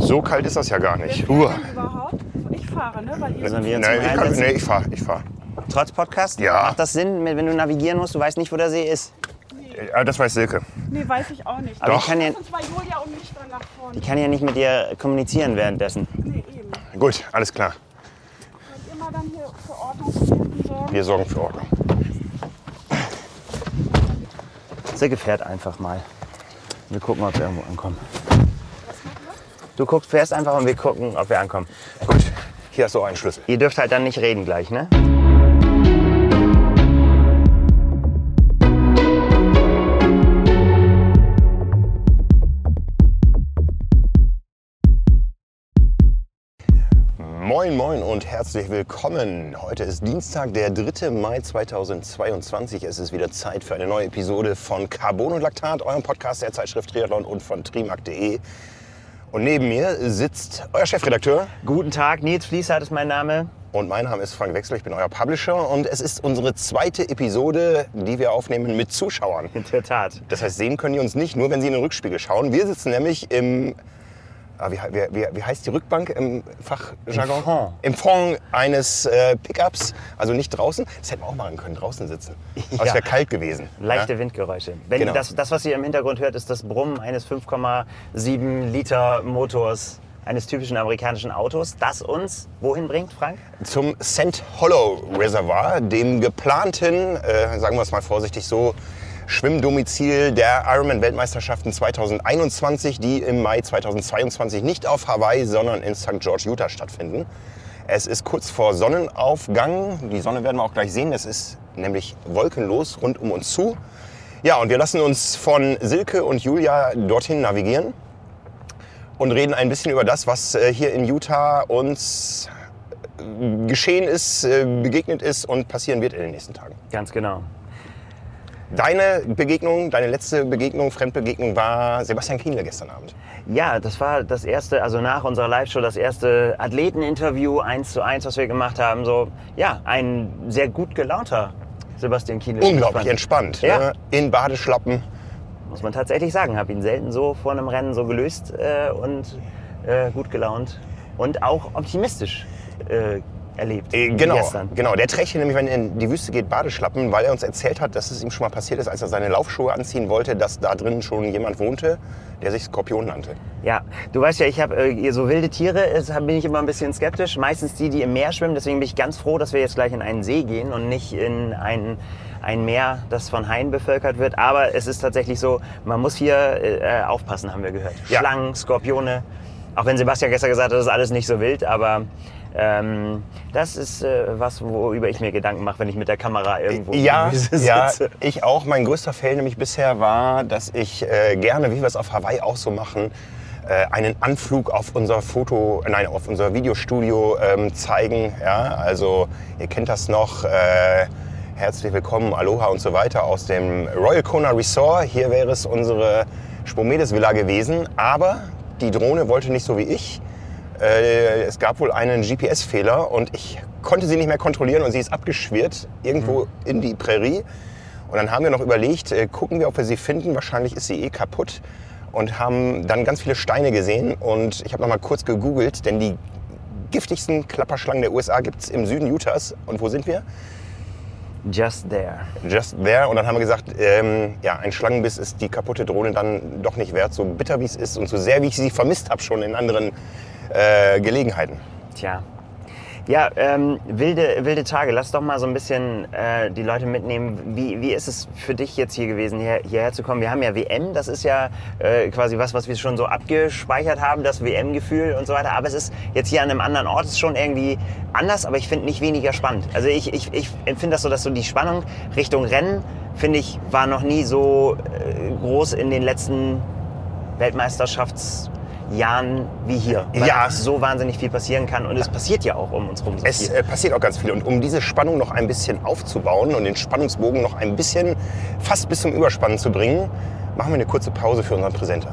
So kalt ist das ja gar nicht. Uah. überhaupt? Ich fahre, ne? Weil ihr Sollen wir uns Nee, mal ich, kann, nee, ich fahr, ich fahr. Trotz Podcast? Ja. Macht das Sinn, wenn du navigieren musst, du weißt nicht, wo der See ist? Ja, das weiß Silke. Nee, weiß ich auch nicht. Aber Doch. ich kann ja, Lass uns bei Julia und mich dann nach vorne. ich kann ja nicht mit dir kommunizieren währenddessen. Nee, eben. Gut, alles klar. Könnt ihr mal dann hier für Ordnung sorgen? Wir sorgen für Ordnung. Silke fährt einfach mal. Wir gucken, ob wir irgendwo ankommen. Du guckst, fährst einfach und wir gucken, ob wir ankommen. Gut, hier hast du auch einen Schlüssel. Ihr dürft halt dann nicht reden gleich, ne? Moin, moin und herzlich willkommen. Heute ist Dienstag, der 3. Mai 2022. Es ist wieder Zeit für eine neue Episode von Carbon und Laktat, eurem Podcast der Zeitschrift Triathlon und von trimark.de. Und neben mir sitzt euer Chefredakteur Guten Tag, Nils Fließhardt ist mein Name. und mein Name ist Frank Wechsel, ich bin euer Publisher und es ist unsere zweite Episode, die wir aufnehmen mit Zuschauern. In der Tat. Das heißt, sehen können die uns nicht, nur wenn sie in den Rückspiegel schauen. Wir sitzen nämlich im, ah, wie, wie, wie, heißt die Rückbank im Fachjargon? Im Fond. Im Fond eines äh, Pickups, also nicht draußen. Das hätten wir auch machen können, draußen sitzen. Aber es Ja. wäre kalt gewesen. Leichte ja? Windgeräusche. Wenn Genau. das, das, was ihr im Hintergrund hört, ist das Brummen eines 5,7 Liter Motors eines typischen amerikanischen Autos, das uns wohin bringt, Frank? Zum St. Hollow Reservoir, dem geplanten, äh, sagen wir es mal vorsichtig so, Schwimmdomizil der Ironman-Weltmeisterschaften 2021, die im Mai 2022 nicht auf Hawaii, sondern in St. George, Utah stattfinden. Es ist kurz vor Sonnenaufgang. Die Sonne werden wir auch gleich sehen. Es ist nämlich wolkenlos rund um uns zu. Ja, und wir lassen uns von Silke und Julia dorthin navigieren und reden ein bisschen über das, was äh, hier in Utah uns äh, geschehen ist, äh, begegnet ist und passieren wird in den nächsten Tagen. Ganz genau. Deine Begegnung, deine letzte Begegnung, Fremdbegegnung war Sebastian Kienle gestern Abend. Ja, das war das erste, also nach unserer Live-Show, das erste Athleteninterview eins zu eins, was wir gemacht haben. So, ja, ein sehr gut gelaunter Sebastian Kienle. Unglaublich Ich entspannt. Ja. Ne? In Badeschlappen. Muss man tatsächlich sagen. Habe ihn selten so vor einem Rennen so gelöst äh, und äh, gut gelaunt und auch optimistisch äh, erlebt. Äh, genau, Gestern. genau. Der trägt hier nämlich, wenn er in die Wüste geht, Badeschlappen, weil er uns erzählt hat, dass es ihm schon mal passiert ist, als er seine Laufschuhe anziehen wollte, dass da drin schon jemand wohnte, der sich Skorpion nannte. Ja, du weißt ja, ich habe äh, so wilde Tiere, ist, bin ich immer ein bisschen skeptisch. Meistens die, die im Meer schwimmen. Deswegen bin ich ganz froh, dass wir jetzt gleich in einen See gehen und nicht in ein, ein Meer, das von Haien bevölkert wird. Aber es ist tatsächlich so, man muss hier äh, aufpassen, haben wir gehört. Ja. Schlangen, Skorpione. Auch wenn Sebastian gestern gesagt hat, das ist alles nicht so wild, aber ähm, das ist äh, was, worüber ich mir Gedanken mache, wenn ich mit der Kamera irgendwo Ja, Wüste ja, sitze. ich auch. Mein größter Fail nämlich bisher war, dass ich äh, gerne, wie wir es auf Hawaii auch so machen, äh, einen Anflug auf unser Foto, nein, auf unser Videostudio ähm, zeigen. Ja, also ihr kennt das noch. Äh, herzlich willkommen, Aloha und so weiter aus dem Royal Kona Resort. Hier wäre es unsere Spomedes Villa gewesen, aber die Drohne wollte nicht so wie ich. Äh, es gab wohl einen GPS-Fehler und ich konnte sie nicht mehr kontrollieren und sie ist abgeschwirrt irgendwo in die Prärie. Und dann haben wir noch überlegt, äh, gucken wir, ob wir sie finden. Wahrscheinlich ist sie eh kaputt. Und haben dann ganz viele Steine gesehen. Und ich habe noch mal kurz gegoogelt, denn die giftigsten Klapperschlangen der USA gibt es im Süden Utahs. Und wo sind wir? Just there. Just there. Und dann haben wir gesagt, ähm, ja, ein Schlangenbiss ist die kaputte Drohne dann doch nicht wert, so bitter wie es ist und so sehr wie ich sie vermisst habe schon in anderen äh, Gelegenheiten. Tja. Ja, ähm, wilde, wilde Tage. Lass doch mal so ein bisschen äh, die Leute mitnehmen. Wie, wie ist es für dich jetzt hier gewesen, hier, hierher zu kommen? Wir haben ja WM, das ist ja äh, quasi was, was wir schon so abgespeichert haben, das WM-Gefühl und so weiter. Aber es ist jetzt hier an einem anderen Ort, ist schon irgendwie anders, aber ich finde nicht weniger spannend. Also ich, ich, ich empfinde das so, dass so die Spannung Richtung Rennen, finde ich, war noch nie so äh, groß in den letzten Weltmeisterschaftsjahren wie hier. Weil Ja. so wahnsinnig viel passieren kann und es passiert ja auch um uns rum so Es äh, passiert auch ganz viel. Und um diese Spannung noch ein bisschen aufzubauen und den Spannungsbogen noch ein bisschen fast bis zum Überspannen zu bringen, machen wir eine kurze Pause für unseren Präsenter.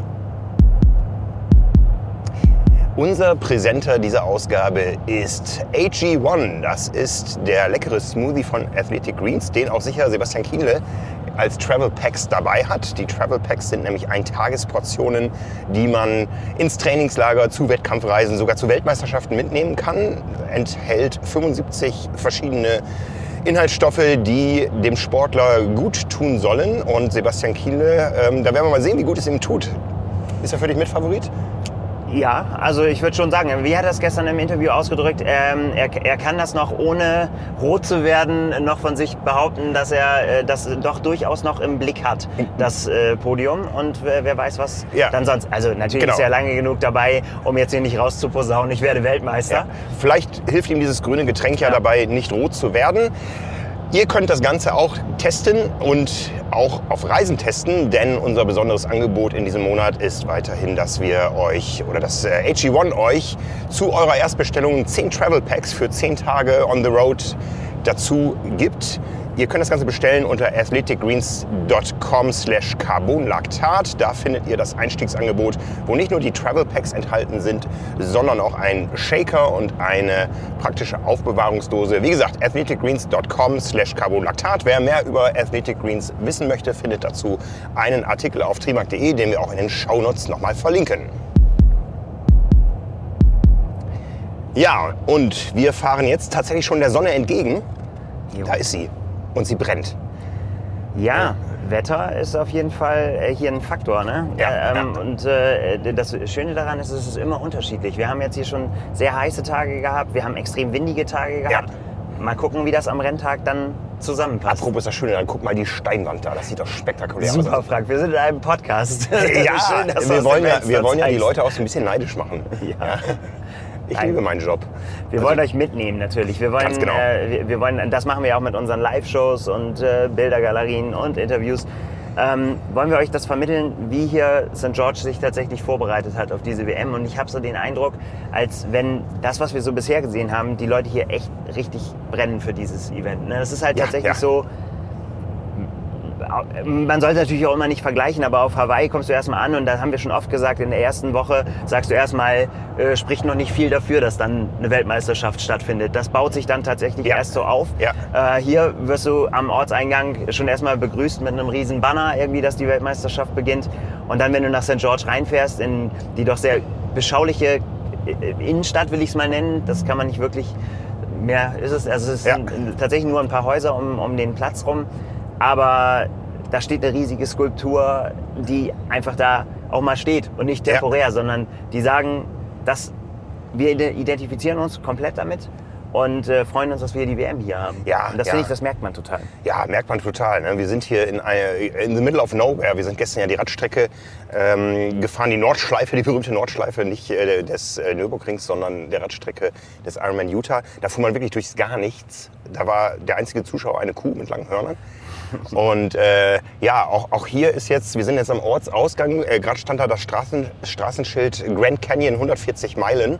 Unser Präsenter dieser Ausgabe ist AG1. Das ist der leckere Smoothie von Athletic Greens, den auch sicher Sebastian Kienle als Travel Packs dabei hat. Die Travel Packs sind nämlich Eintagesportionen, die man ins Trainingslager, zu Wettkampfreisen, sogar zu Weltmeisterschaften mitnehmen kann. Enthält 75 verschiedene Inhaltsstoffe, die dem Sportler gut tun sollen. Und Sebastian Kiele, ähm, da werden wir mal sehen, wie gut es ihm tut. Ist er für dich Mitfavorit? Ja, also ich würde schon sagen, wie hat er es gestern im Interview ausgedrückt? Ähm, er, er kann das noch ohne rot zu werden noch von sich behaupten, dass er äh, das doch durchaus noch im Blick hat, das äh, Podium. Und wer, wer weiß was Ja. dann sonst. Also natürlich Genau. ist er lange genug dabei, um jetzt hier nicht rauszuposaunen, ich werde Weltmeister. Ja. Vielleicht hilft ihm dieses grüne Getränk ja, Ja. dabei, nicht rot zu werden. Ihr könnt das Ganze auch testen und auch auf Reisen testen, denn unser besonderes Angebot in diesem Monat ist weiterhin, dass wir euch oder dass äh, AG1 euch zu eurer Erstbestellung 10 Travel Packs für 10 Tage on the road dazu gibt. Ihr könnt das Ganze bestellen unter athleticgreens.com slash carbonlactat. Da findet ihr das Einstiegsangebot, wo nicht nur die Travel Packs enthalten sind, sondern auch ein Shaker und eine praktische Aufbewahrungsdose. Wie gesagt, athleticgreens.com slash carbonlactat. Wer mehr über Athletic Greens wissen möchte, findet dazu einen Artikel auf trimark.de, den wir auch in den Shownotes nochmal verlinken. Ja, und wir fahren jetzt tatsächlich schon der Sonne entgegen. Jo. Da ist sie. Und sie brennt. Ja, Wetter ist auf jeden Fall äh, hier ein Faktor. Ne? Ja, ähm, ja. Und äh, das Schöne daran ist, es ist immer unterschiedlich. Wir haben jetzt hier schon sehr heiße Tage gehabt, wir haben extrem windige Tage gehabt. Mal gucken, wie das am Renntag dann zusammenpasst. Apropos das Schöne, dann guck mal die Steinwand da. Das sieht doch spektakulär Super, aus. Frank, wir sind in einem Podcast. Ja, Schön, wir wollen ja, wir wollen ja die. Leute auch so ein bisschen neidisch machen. Ja. Ich Nein. liebe meinen Job. Wir wollen euch mitnehmen natürlich. Wir wollen, Ganz genau. äh, wir, wir wollen, das machen wir auch mit unseren Live-Shows und äh, Bildergalerien und Interviews. Ähm, wollen wir euch das vermitteln, wie hier St. George sich tatsächlich vorbereitet hat auf diese WM. Und ich habe so den Eindruck, als wenn das, was wir so bisher gesehen haben, die Leute hier echt richtig brennen für dieses Event. Ne? Das ist halt Ja, tatsächlich ja. so, man sollte natürlich auch immer nicht vergleichen, aber auf Hawaii kommst du erstmal an und da haben wir schon oft gesagt, in der ersten Woche sagst du erstmal, äh, spricht noch nicht viel dafür, dass dann eine Weltmeisterschaft stattfindet. Das baut sich dann tatsächlich Ja. erst so auf. Ja. Äh, hier wirst du am Ortseingang schon erstmal begrüßt mit einem riesen Banner, irgendwie, dass die Weltmeisterschaft beginnt. Und dann, wenn du nach St. George reinfährst, in die doch sehr beschauliche äh, Innenstadt, will ich es mal nennen, das kann man nicht wirklich mehr ist es. Also es Ja. sind tatsächlich nur ein paar Häuser um, um den Platz rum. Aber da steht eine riesige Skulptur, die einfach da auch mal steht und nicht Ja. temporär, sondern die sagen, dass wir ide- identifizieren uns komplett damit und äh, freuen uns, dass wir die WM hier haben. Ja, und das ja. finde ich, das merkt man total. Ja, merkt man total. Ne? Wir sind hier in, eine, in the middle of nowhere. Wir sind gestern ja die Radstrecke ähm, gefahren, die Nordschleife, die berühmte Nordschleife, nicht äh, des äh, Nürburgrings, sondern der Radstrecke des Ironman Utah. Da fuhr man wirklich durchs gar nichts. Da war der einzige Zuschauer eine Kuh mit langen Hörnern. Und äh, ja, auch, auch hier ist jetzt, wir sind jetzt am Ortsausgang, äh, gerade stand da das Straßen, Straßenschild Grand Canyon 140 Meilen.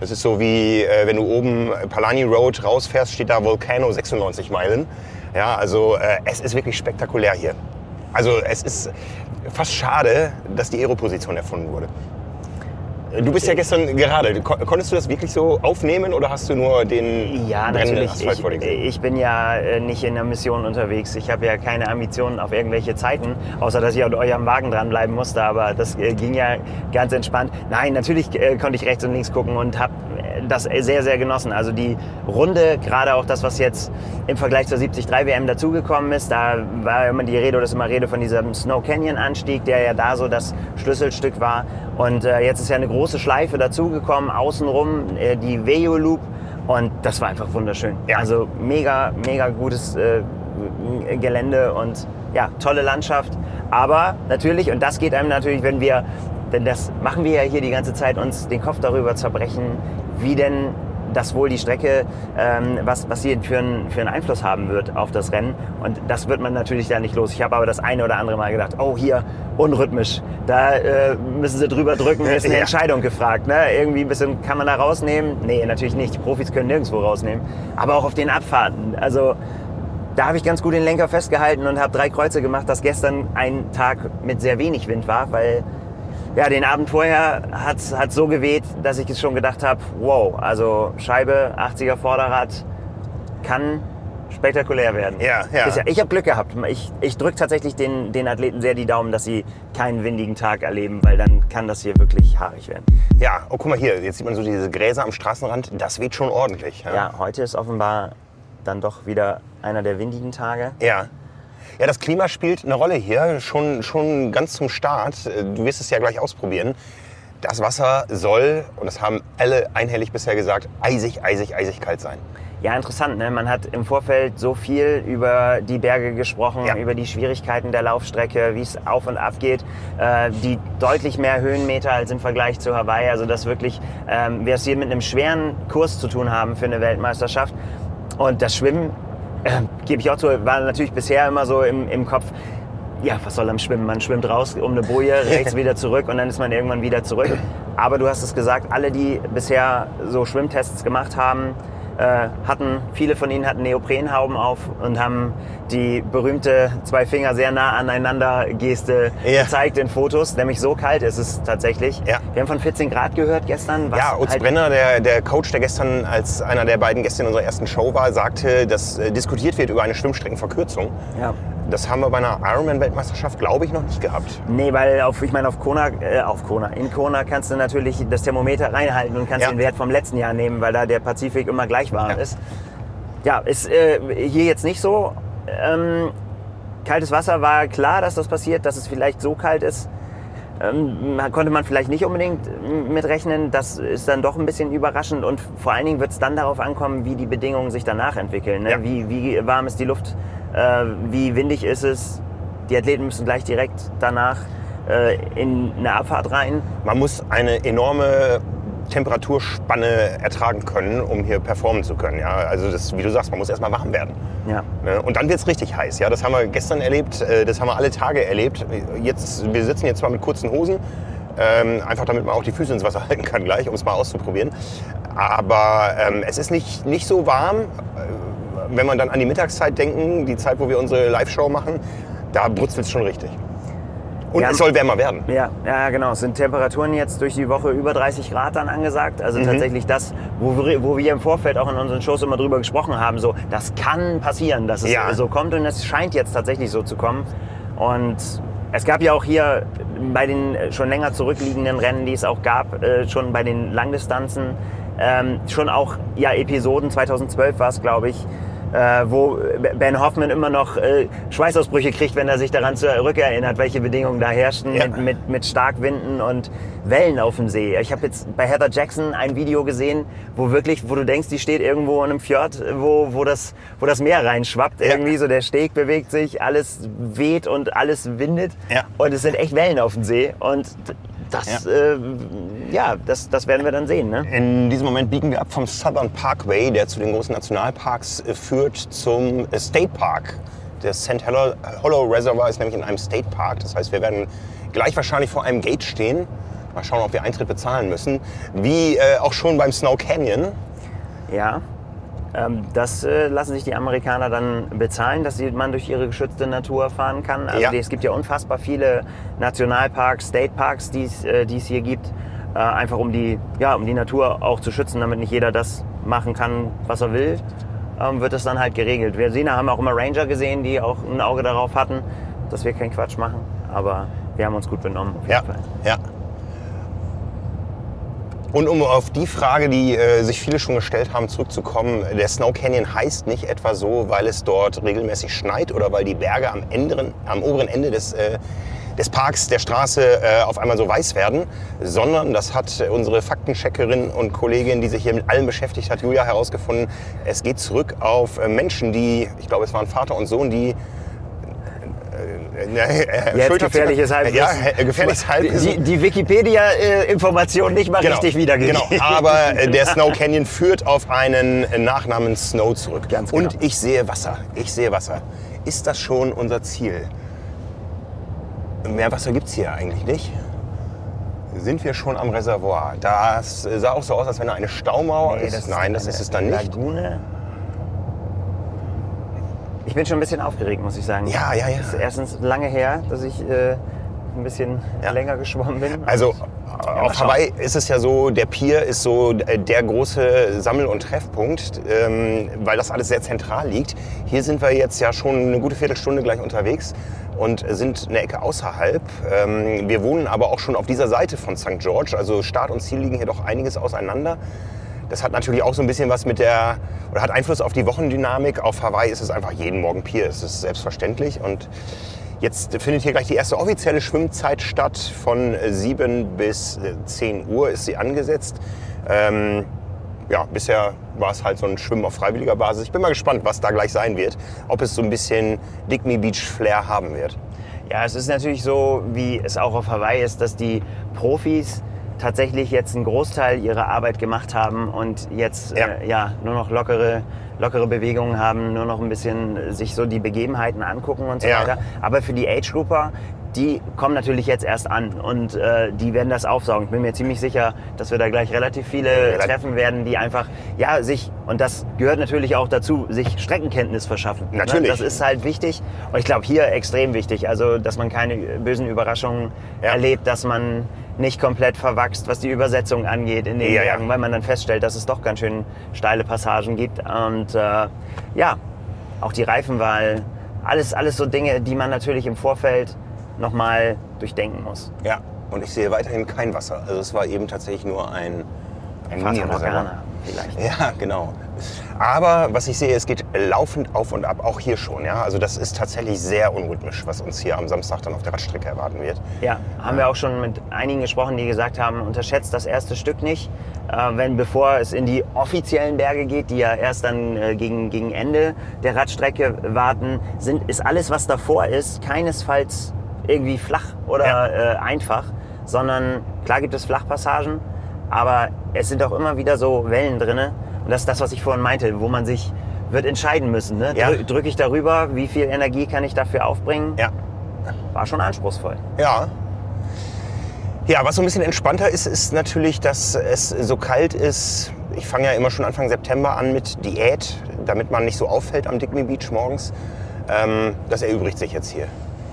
Das ist so wie, äh, wenn du oben Palani Road rausfährst, steht da Volcano 96 Meilen. Ja, also äh, es ist wirklich spektakulär hier. Also es ist fast schade, dass die Aeroposition erfunden wurde. Du bist ja gestern gerade. Kon- Konntest du das wirklich so aufnehmen oder hast du nur den Ja, natürlich. Asphalt vor dir Ich, gesehen? ich bin ja äh, nicht in der Mission unterwegs. Ich habe ja keine Ambitionen auf irgendwelche Zeiten, außer dass ich an eurem Wagen dranbleiben musste. Aber das äh, ging ja ganz entspannt. Nein, natürlich äh, konnte ich rechts und links gucken und habe das sehr, sehr genossen. Also die Runde, gerade auch das, was jetzt im Vergleich zur 73 WM dazugekommen ist, da war immer die Rede oder ist immer Rede von diesem Snow Canyon Anstieg, der ja da so das Schlüsselstück war. Und jetzt ist ja eine große Schleife dazugekommen, außenrum äh, die Veyo Loop. Und das war einfach wunderschön. Ja. Also mega, mega gutes äh, Gelände und ja, tolle Landschaft. Aber natürlich, und das geht einem natürlich, wenn wir, denn das machen wir ja hier die ganze Zeit, uns den Kopf darüber zerbrechen, wie denn das wohl die Strecke, ähm, was, was sie für einen, für einen Einfluss haben wird auf das Rennen. Und das wird man natürlich da nicht los. Ich habe aber das eine oder andere Mal gedacht, oh hier, unrhythmisch, da äh, müssen sie drüber drücken, ist eine Ja. Entscheidung gefragt. Ne? Irgendwie ein bisschen, kann man da rausnehmen? Nee, natürlich nicht. Die Profis können nirgendwo rausnehmen. Aber auch auf den Abfahrten. Also da habe ich ganz gut den Lenker festgehalten und habe drei Kreuze gemacht, dass gestern ein Tag mit sehr wenig Wind war, weil ja, den Abend vorher hat es so geweht, dass ich schon gedacht habe, wow, also Scheibe, 80er Vorderrad kann spektakulär werden. Ja, ja. Ich habe Glück gehabt. Ich, ich drücke tatsächlich den, den Athleten sehr die Daumen, dass sie keinen windigen Tag erleben, weil dann kann das hier wirklich haarig werden. Ja, oh, guck mal hier, jetzt sieht man so diese Gräser am Straßenrand. Das weht schon ordentlich. Ja, heute ist offenbar dann doch wieder einer der windigen Tage. Ja. Ja, das Klima spielt eine Rolle hier, schon, schon ganz zum Start. Du wirst es ja gleich ausprobieren. Das Wasser soll, und das haben alle einhellig bisher gesagt, eisig, eisig, eisig kalt sein. Ja, interessant. Ne? Man hat im Vorfeld so viel über die Berge gesprochen, Ja. über die Schwierigkeiten der Laufstrecke, wie es auf und ab geht, äh, die deutlich mehr Höhenmeter als im Vergleich zu Hawaii. Also dass wirklich ähm, wir es hier mit einem schweren Kurs zu tun haben für eine Weltmeisterschaft. Und das Schwimmen, äh, gebe ich auch zu, war natürlich bisher immer so im, im Kopf. Ja, was soll am Schwimmen? Man schwimmt raus um eine Boje, rechts wieder zurück und dann ist man irgendwann wieder zurück. Aber du hast es gesagt, alle, die bisher so Schwimmtests gemacht haben, hatten, viele von ihnen hatten Neoprenhauben auf und haben die berühmte zwei Finger sehr nah aneinander Geste Ja. gezeigt in Fotos. Nämlich so kalt ist es tatsächlich. Ja. Wir haben von 14 Grad gehört gestern. was Ja, Utz halt- Brenner, der, der Coach, der gestern als einer der beiden Gäste in unserer ersten Show war, sagte, dass äh, diskutiert wird über eine Schwimmstreckenverkürzung. Ja. Das haben wir bei einer Ironman-Weltmeisterschaft, glaube ich, noch nicht gehabt. Nee, weil auf, ich meine, auf Kona, äh, auf Kona, in Kona kannst du natürlich das Thermometer reinhalten und kannst Ja. den Wert vom letzten Jahr nehmen, weil da der Pazifik immer gleich warm Ja. ist. Ja, ist äh, hier jetzt nicht so. Ähm, kaltes Wasser war klar, dass das passiert, dass es vielleicht so kalt ist. Ähm, konnte man vielleicht nicht unbedingt ähm, mitrechnen. Das ist dann doch ein bisschen überraschend und vor allen Dingen wird es dann darauf ankommen, wie die Bedingungen sich danach entwickeln. Ne? Ja. Wie, wie warm ist die Luft, äh, wie windig ist es. Die Athleten müssen gleich direkt danach äh, in eine Abfahrt rein. Man muss eine enorme Temperaturspanne ertragen können, um hier performen zu können. Ja? Also das, wie du sagst, man muss erstmal warm werden. Ja. Ne? Und dann wird es richtig heiß. Ja? Das haben wir gestern erlebt, äh, das haben wir alle Tage erlebt. Jetzt, wir sitzen jetzt zwar mit kurzen Hosen, ähm, einfach damit man auch die Füße ins Wasser halten kann gleich, um es mal auszuprobieren. Aber ähm, es ist nicht, nicht so warm. Äh, Wenn man dann an die Mittagszeit denken, die Zeit, wo wir unsere Live-Show machen, da brutzelt es schon richtig. Und Ja. es soll wärmer werden. Ja, ja, genau. Es sind Temperaturen jetzt durch die Woche über 30 Grad dann angesagt. Also Mhm. tatsächlich das, wo wir, wo wir im Vorfeld auch in unseren Shows immer drüber gesprochen haben, so, das kann passieren, dass es Ja. so kommt und es scheint jetzt tatsächlich so zu kommen. Und es gab ja auch hier bei den schon länger zurückliegenden Rennen, die es auch gab, äh, schon bei den Langdistanzen, ähm, schon auch ja, Episoden, 2012 war es, glaube ich, äh, wo Ben Hoffman immer noch äh, Schweißausbrüche kriegt, wenn er sich daran zurückerinnert, welche Bedingungen da herrschten Ja. mit, mit, mit Starkwinden und Wellen auf dem See. Ich habe jetzt bei Heather Jackson ein Video gesehen, wo wirklich, wo du denkst, die steht irgendwo in einem Fjord, wo, wo, das, wo das Meer reinschwappt. Ja. Irgendwie so der Steg bewegt sich, alles weht und alles windet. Ja. Und es sind echt Wellen auf dem See. Und das, ja, äh, ja das, das werden wir dann sehen. Ne? In diesem Moment biegen wir ab vom Southern Parkway, der zu den großen Nationalparks äh, führt, zum äh, State Park. Der St. Hollow Hollow Reservoir ist nämlich in einem State Park. Das heißt, wir werden gleich wahrscheinlich vor einem Gate stehen. Mal schauen, ob wir Eintritt bezahlen müssen. Wie äh, auch schon beim Snow Canyon. Ja. Ähm, das äh, lassen sich die Amerikaner dann bezahlen, dass man durch ihre geschützte Natur fahren kann. Also Ja. es gibt ja unfassbar viele Nationalparks, State Parks, die es äh, hier gibt. Äh, einfach um die, ja, um die Natur auch zu schützen, damit nicht jeder das machen kann, was er will, ähm, wird das dann halt geregelt. Wir sehen, haben auch immer Ranger gesehen, die auch ein Auge darauf hatten, dass wir keinen Quatsch machen. Aber wir haben uns gut benommen. Ja, Fall. ja. Und um auf die Frage, die äh, sich viele schon gestellt haben, zurückzukommen, der Snow Canyon heißt nicht etwa so, weil es dort regelmäßig schneit oder weil die Berge am, enderen, am oberen Ende des, äh, des Parks, der Straße äh, auf einmal so weiß werden, sondern das hat unsere Faktencheckerin und Kollegin, die sich hier mit allem beschäftigt hat, Julia, herausgefunden. Es geht zurück auf äh, Menschen, die, ich glaube, es waren Vater und Sohn, die äh, äh, Jetzt gefährliches Halbwissen. Ja, äh, gefährliches Halbwissen. Die, die Wikipedia-Information nicht mal richtig wiedergegeben. Genau, aber äh, der Snow Canyon führt auf einen äh, Nachnamen Snow zurück. Ganz genau. Und ich sehe Wasser. Ich sehe Wasser. Ist das schon unser Ziel? Mehr Wasser gibt es hier eigentlich nicht. Sind wir schon am Reservoir? Das äh, sah auch so aus, als wenn da eine Staumauer Nee, ist. Nein, das eine ist es dann nicht. Lagune. Ich bin schon ein bisschen aufgeregt, muss ich sagen. Ja, ja, ja. Es ist erstens lange her, dass ich äh, ein bisschen Ja. länger geschwommen bin. Also Auf schauen. Hawaii ist es ja so, der Pier ist so der große Sammel- und Treffpunkt, ähm, weil das alles sehr zentral liegt. Hier sind wir jetzt ja schon eine gute Viertelstunde gleich unterwegs und sind eine Ecke außerhalb. Ähm, wir wohnen aber auch schon auf dieser Seite von St. George, also Start und Ziel liegen hier doch einiges auseinander. Das hat natürlich auch so ein bisschen was mit der, oder hat Einfluss auf die Wochendynamik. Auf Hawaii ist es einfach jeden Morgen Pier, es ist selbstverständlich. Und jetzt findet hier gleich die erste offizielle Schwimmzeit statt. Von 7 bis äh, 10 Uhr ist sie angesetzt. Ähm, ja, bisher war es halt so ein Schwimmen auf freiwilliger Basis. Ich bin mal gespannt, was da gleich sein wird. Ob es so ein bisschen Digny Beach Flair haben wird. Ja, es ist natürlich so, wie es auch auf Hawaii ist, dass die Profis tatsächlich jetzt einen Großteil ihrer Arbeit gemacht haben und jetzt Ja. Äh, ja nur noch lockere, lockere Bewegungen haben, nur noch ein bisschen sich so die Begebenheiten angucken und so Ja. weiter. Aber für die Age Grouper, die kommen natürlich jetzt erst an und äh, die werden das aufsaugen. Ich bin mir ziemlich sicher, dass wir da gleich relativ viele Relativ- treffen werden, die einfach, ja, sich, und das gehört natürlich auch dazu, sich Streckenkenntnis verschaffen. ne? Natürlich. Das ist halt wichtig. Und ich glaube, hier extrem wichtig. Also, dass man keine bösen Überraschungen erlebt, dass man nicht komplett verwachst, was die Übersetzung angeht in den Ja, ja. Bergen, weil man dann feststellt, dass es doch ganz schön steile Passagen gibt. Und äh, ja, auch die Reifenwahl, alles, alles so Dinge, die man natürlich im Vorfeld nochmal durchdenken muss. Ja, und ich sehe weiterhin kein Wasser. Also es war eben tatsächlich nur ein, ein Mini-Reservoir. Vielleicht. Ja, genau. Aber was ich sehe, es geht laufend auf und ab, auch hier schon. Ja? Also das ist tatsächlich sehr unrhythmisch, was uns hier am Samstag dann auf der Radstrecke erwarten wird. Ja, haben wir auch schon mit einigen gesprochen, die gesagt haben, unterschätzt das erste Stück nicht. Äh, wenn bevor es in die offiziellen Berge geht, die ja erst dann äh, gegen, gegen Ende der Radstrecke warten, sind, ist alles, was davor ist, keinesfalls irgendwie flach oder Ja. äh, einfach, sondern klar gibt es Flachpassagen, aber es sind auch immer wieder so Wellen drinne. Und das ist das, was ich vorhin meinte, wo man sich wird entscheiden müssen. Ne? Ja. Drü Drücke ich darüber, wie viel Energie kann ich dafür aufbringen? Ja. War schon anspruchsvoll. Ja. Ja, was so ein bisschen entspannter ist, ist natürlich, dass es so kalt ist. Ich fange ja immer schon Anfang September an mit Diät, damit man nicht so auffällt am Digny Beach morgens. Ähm, das erübrigt sich jetzt hier.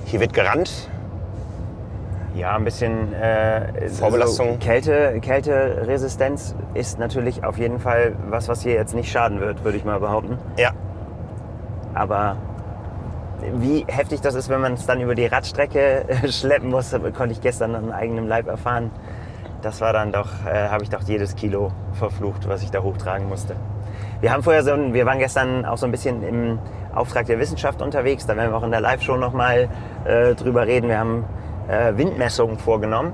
Hier wird gerannt. Ja, ein bisschen äh, Vorbelastung. So Kälte, Kälteresistenz ist natürlich auf jeden Fall was, was hier jetzt nicht schaden wird, würde ich mal behaupten. Ja, Aber wie heftig das ist, wenn man es dann über die Radstrecke äh, schleppen muss, konnte ich gestern an eigenem Leib erfahren. Das war dann doch, äh, habe ich doch jedes Kilo verflucht, was ich da hochtragen musste. Wir haben vorher so, ein- wir waren gestern auch so ein bisschen im Auftrag der Wissenschaft unterwegs. Da werden wir auch in der Live-Show nochmal äh, drüber reden. Wir haben äh, Windmessungen vorgenommen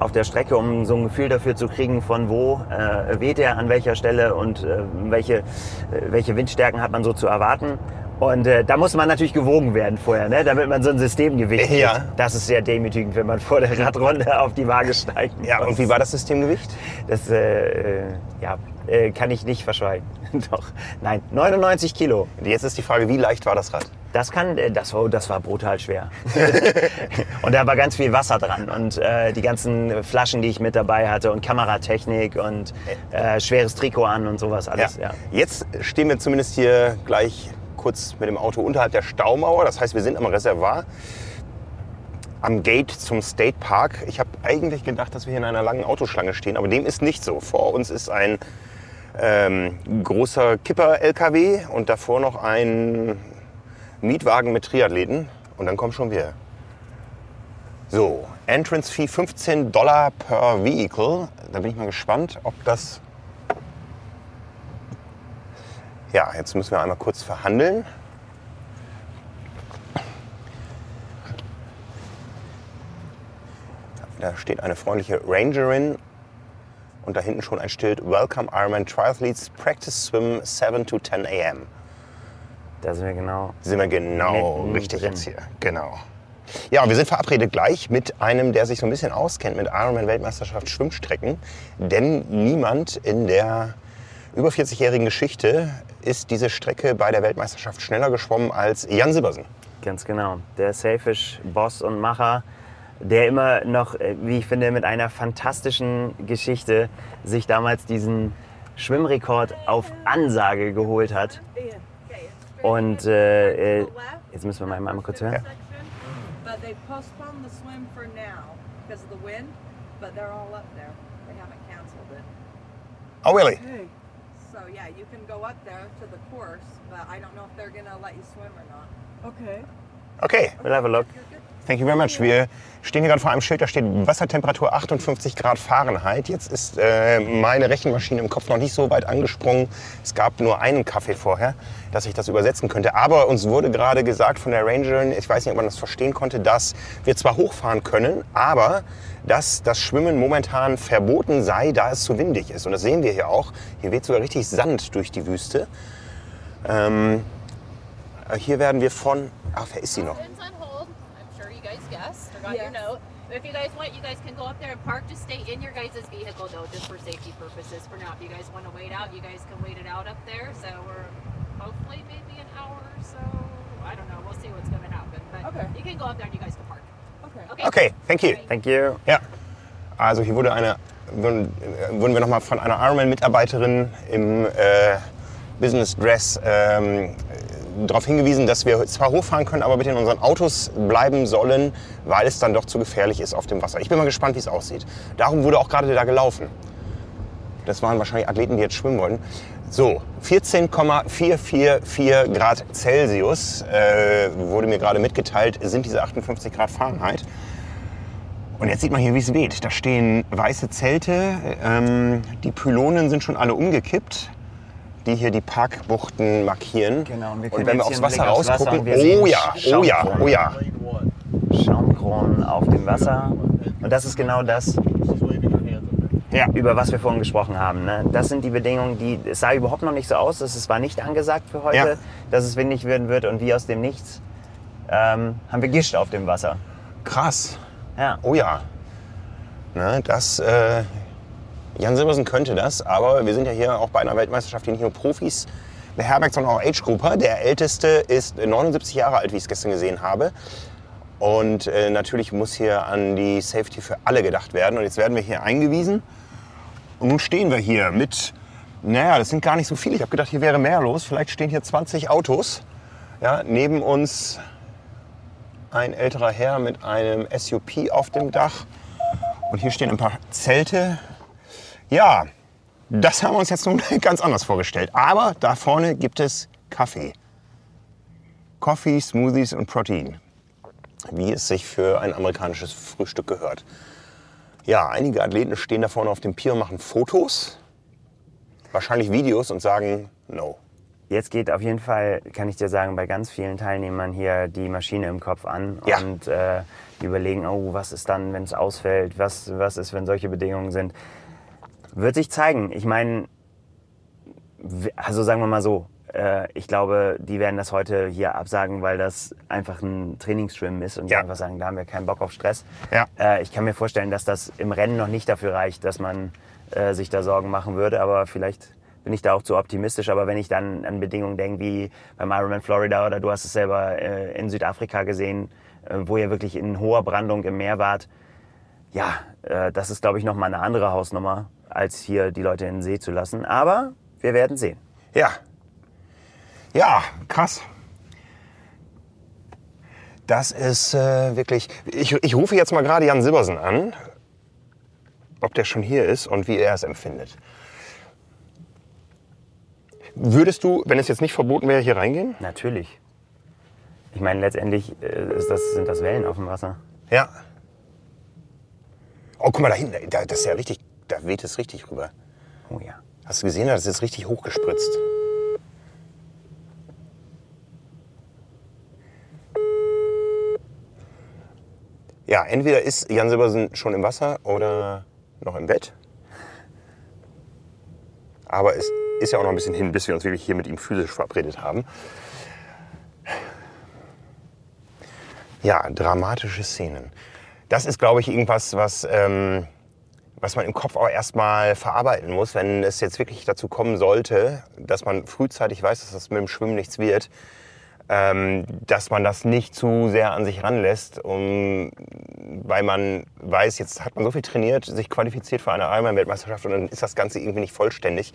auf der Strecke, um so ein Gefühl dafür zu kriegen, von wo äh, weht er, an welcher Stelle und äh, welche, äh, welche Windstärken hat man so zu erwarten. Und äh, da muss man natürlich gewogen werden vorher, ne? damit man so ein Systemgewicht kriegt. Ja. Das ist sehr demütigend, wenn man vor der Radrunde auf die Waage steigt. ja. Und wie war das Systemgewicht? Das äh, äh, ja, äh, kann ich nicht verschweigen. Doch, nein, 99 Kilo. Jetzt ist die Frage, wie leicht war das Rad? Das kann, äh, das, war- das war brutal schwer. und da war ganz viel Wasser dran und äh, die ganzen Flaschen, die ich mit dabei hatte und Kameratechnik und äh, schweres Trikot an und sowas alles. Ja. Jetzt stehen wir zumindest hier gleich kurz mit dem Auto unterhalb der Staumauer. Das heißt, wir sind am Reservoir, am Gate zum State Park. Ich habe eigentlich gedacht, dass wir hier in einer langen Autoschlange stehen, aber dem ist nicht so. Vor uns ist ein ähm, großer Kipper-LKW und davor noch ein Mietwagen mit Triathleten. Und dann kommen schon wir. So, Entrance Fee 15 Dollar per Vehicle. Da bin ich mal gespannt, ob das Ja, jetzt müssen wir einmal kurz verhandeln. Da steht eine freundliche Rangerin und da hinten schon ein Schild Welcome Ironman Triathletes Practice Swim 7 to 10 a.m. Da sind wir genau. Sind wir genau richtig jetzt hier. Genau. Ja, wir sind verabredet gleich mit einem, der sich so ein bisschen auskennt mit Ironman-Weltmeisterschaft Schwimmstrecken. Denn niemand in der über 40-jährigen Geschichte ist diese Strecke bei der Weltmeisterschaft schneller geschwommen als Jan Sibbersen. Ganz genau. Der Selfish-Boss und Macher, der immer noch, äh, wie ich finde, mit einer fantastischen Geschichte sich damals diesen Schwimmrekord auf Ansage geholt hat. Und äh, äh, jetzt müssen wir mal einmal kurz hören. But they postponed the swim for now because of the wind. but they're all up there. They haven't canceled it. Oh, really? Okay. So yeah, you can go up there to the course, but I don't know if they're gonna let you swim or not. Okay. Okay. We'll have a look. Thank you very much. Wir stehen hier gerade vor einem Schild, da steht Wassertemperatur 58 Grad Fahrenheit. Jetzt ist äh, meine Rechenmaschine im Kopf noch nicht so weit angesprungen. Es gab nur einen Kaffee vorher, dass ich das übersetzen könnte. Aber uns wurde gerade gesagt von der Rangerin, ich weiß nicht, ob man das verstehen konnte, dass wir zwar hochfahren können, aber dass das Schwimmen momentan verboten sei, da es zu windig ist. Und das sehen wir hier auch. Hier weht sogar richtig Sand durch die Wüste. Ähm, hier werden wir von... Ach, wer ist sie noch? Guessed or got your note. But if you guys want, you guys can go up there and park. Just stay in your guys' vehicle though, just for safety purposes for now. If you guys want to wait out, you guys can wait it out up there. So we're hopefully maybe an hour or so. I don't know. We'll see what's going to happen. But Okay. you can go up there and you guys can park. Okay. Okay. Okay, thank you. Thank you. Ja, also hier wurde eine, wurden, äh, wurden wir nochmal von einer Ironman-Mitarbeiterin im äh, Business Dress ähm, darauf hingewiesen, dass wir zwar hochfahren können, aber bitte in unseren Autos bleiben sollen, weil es dann doch zu gefährlich ist auf dem Wasser. Ich bin mal gespannt, wie es aussieht. Darum wurde auch gerade da gelaufen. Das waren wahrscheinlich Athleten, die jetzt schwimmen wollten. So, 14,444 Grad Celsius äh, wurde mir gerade mitgeteilt, sind diese 58 Grad Fahrenheit. Und jetzt sieht man hier, wie es weht. Da stehen weiße Zelte. Ähm, die Pylonen sind schon alle umgekippt, die hier die Parkbuchten markieren. Genau, und wir und wenn wir aufs Wasser Wasser rausgucken, sehen oh ja, oh ja, oh ja. Schaumkronen auf dem Wasser. Und das ist genau das, Ja, über was wir vorhin gesprochen haben. Ne? Das sind die Bedingungen, die es sah überhaupt noch nicht so aus. Es war nicht angesagt für heute, Ja. dass es windig werden wird. Und wie aus dem Nichts ähm, haben wir gischt auf dem Wasser. krass. Ja. Oh ja. Ne, das, äh, Jan Silbersen könnte das, aber wir sind ja hier auch bei einer Weltmeisterschaft, die nicht nur Profis beherbergt, sondern auch Age-Grupper. Der Älteste ist 79 Jahre alt, wie ich es gestern gesehen habe. Und äh, natürlich muss hier an die Safety für alle gedacht werden. Und jetzt werden wir hier eingewiesen. Und nun stehen wir hier mit, naja, das sind gar nicht so viele. Ich habe gedacht, hier wäre mehr los. Vielleicht stehen hier 20 Autos. Ja, neben uns ein älterer Herr mit einem SUP auf dem Dach. Und hier stehen ein paar Zelte. Ja, das haben wir uns jetzt nun ganz anders vorgestellt. Aber da vorne gibt es Kaffee. Coffee, Smoothies und Protein. Wie es sich für ein amerikanisches Frühstück gehört. Ja, einige Athleten stehen da vorne auf dem Pier und machen Fotos. Wahrscheinlich Videos und sagen No. Jetzt geht auf jeden Fall, kann ich dir sagen, bei ganz vielen Teilnehmern hier die Maschine im Kopf an Ja. und äh, die überlegen, oh, was ist dann, wenn es ausfällt? Was, was ist, wenn solche Bedingungen sind? Wird sich zeigen. Ich meine, also sagen wir mal so, äh, ich glaube, die werden das heute hier absagen, weil das einfach ein Trainingsschwimmen ist und die Ja. einfach sagen, da haben wir keinen Bock auf Stress. Ja. Äh, ich kann mir vorstellen, dass das im Rennen noch nicht dafür reicht, dass man äh, sich da Sorgen machen würde, aber vielleicht bin ich da auch zu optimistisch. Aber wenn ich dann an Bedingungen denke, wie beim Ironman Florida oder du hast es selber in Südafrika gesehen, wo ihr wirklich in hoher Brandung im Meer wart, ja, das ist, glaube ich, nochmal eine andere Hausnummer, als hier die Leute in den See zu lassen. Aber wir werden sehen. Ja. Ja, krass. Das ist äh, wirklich. Ich, ich rufe jetzt mal gerade Jan Silbersen an, ob der schon hier ist und wie er es empfindet. Würdest du, wenn es jetzt nicht verboten wäre, hier reingehen? Natürlich. Ich meine, letztendlich äh, ist das, sind das Wellen auf dem Wasser. Ja. Oh, guck mal da hinten, da, das ist ja richtig, da weht es richtig rüber. Oh ja. Hast du gesehen, das ist jetzt richtig hochgespritzt. Ja, entweder ist Jan Silbersen schon im Wasser oder noch im Bett. Aber es ist ja auch noch ein bisschen hin, bis wir uns wirklich hier mit ihm physisch verabredet haben. Ja, dramatische Szenen. Das ist, glaube ich, irgendwas, was, ähm, was man im Kopf auch erstmal verarbeiten muss, wenn es jetzt wirklich dazu kommen sollte, dass man frühzeitig weiß, dass das mit dem Schwimmen nichts wird, ähm, dass man das nicht zu sehr an sich ranlässt, um, weil man weiß, jetzt hat man so viel trainiert, sich qualifiziert für eine Ironman-Weltmeisterschaft und dann ist das Ganze irgendwie nicht vollständig.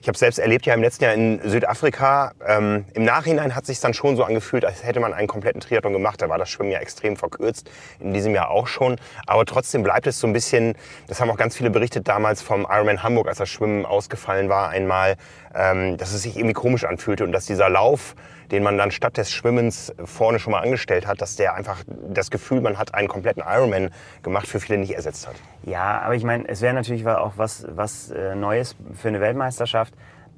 Ich habe selbst erlebt ja im letzten Jahr in Südafrika. Ähm, Im Nachhinein hat sich dann schon so angefühlt, als hätte man einen kompletten Triathlon gemacht. Da war das Schwimmen ja extrem verkürzt. In diesem Jahr auch schon. Aber trotzdem bleibt es so ein bisschen, das haben auch ganz viele berichtet damals vom Ironman Hamburg, als das Schwimmen ausgefallen war einmal, ähm, dass es sich irgendwie komisch anfühlte und dass dieser Lauf, den man dann statt des Schwimmens vorne schon mal angestellt hat, dass der einfach das Gefühl, man hat einen kompletten Ironman gemacht, für viele nicht ersetzt hat. Ja, aber ich meine, es wäre natürlich auch was, was äh, Neues für eine Weltmeisterschaft.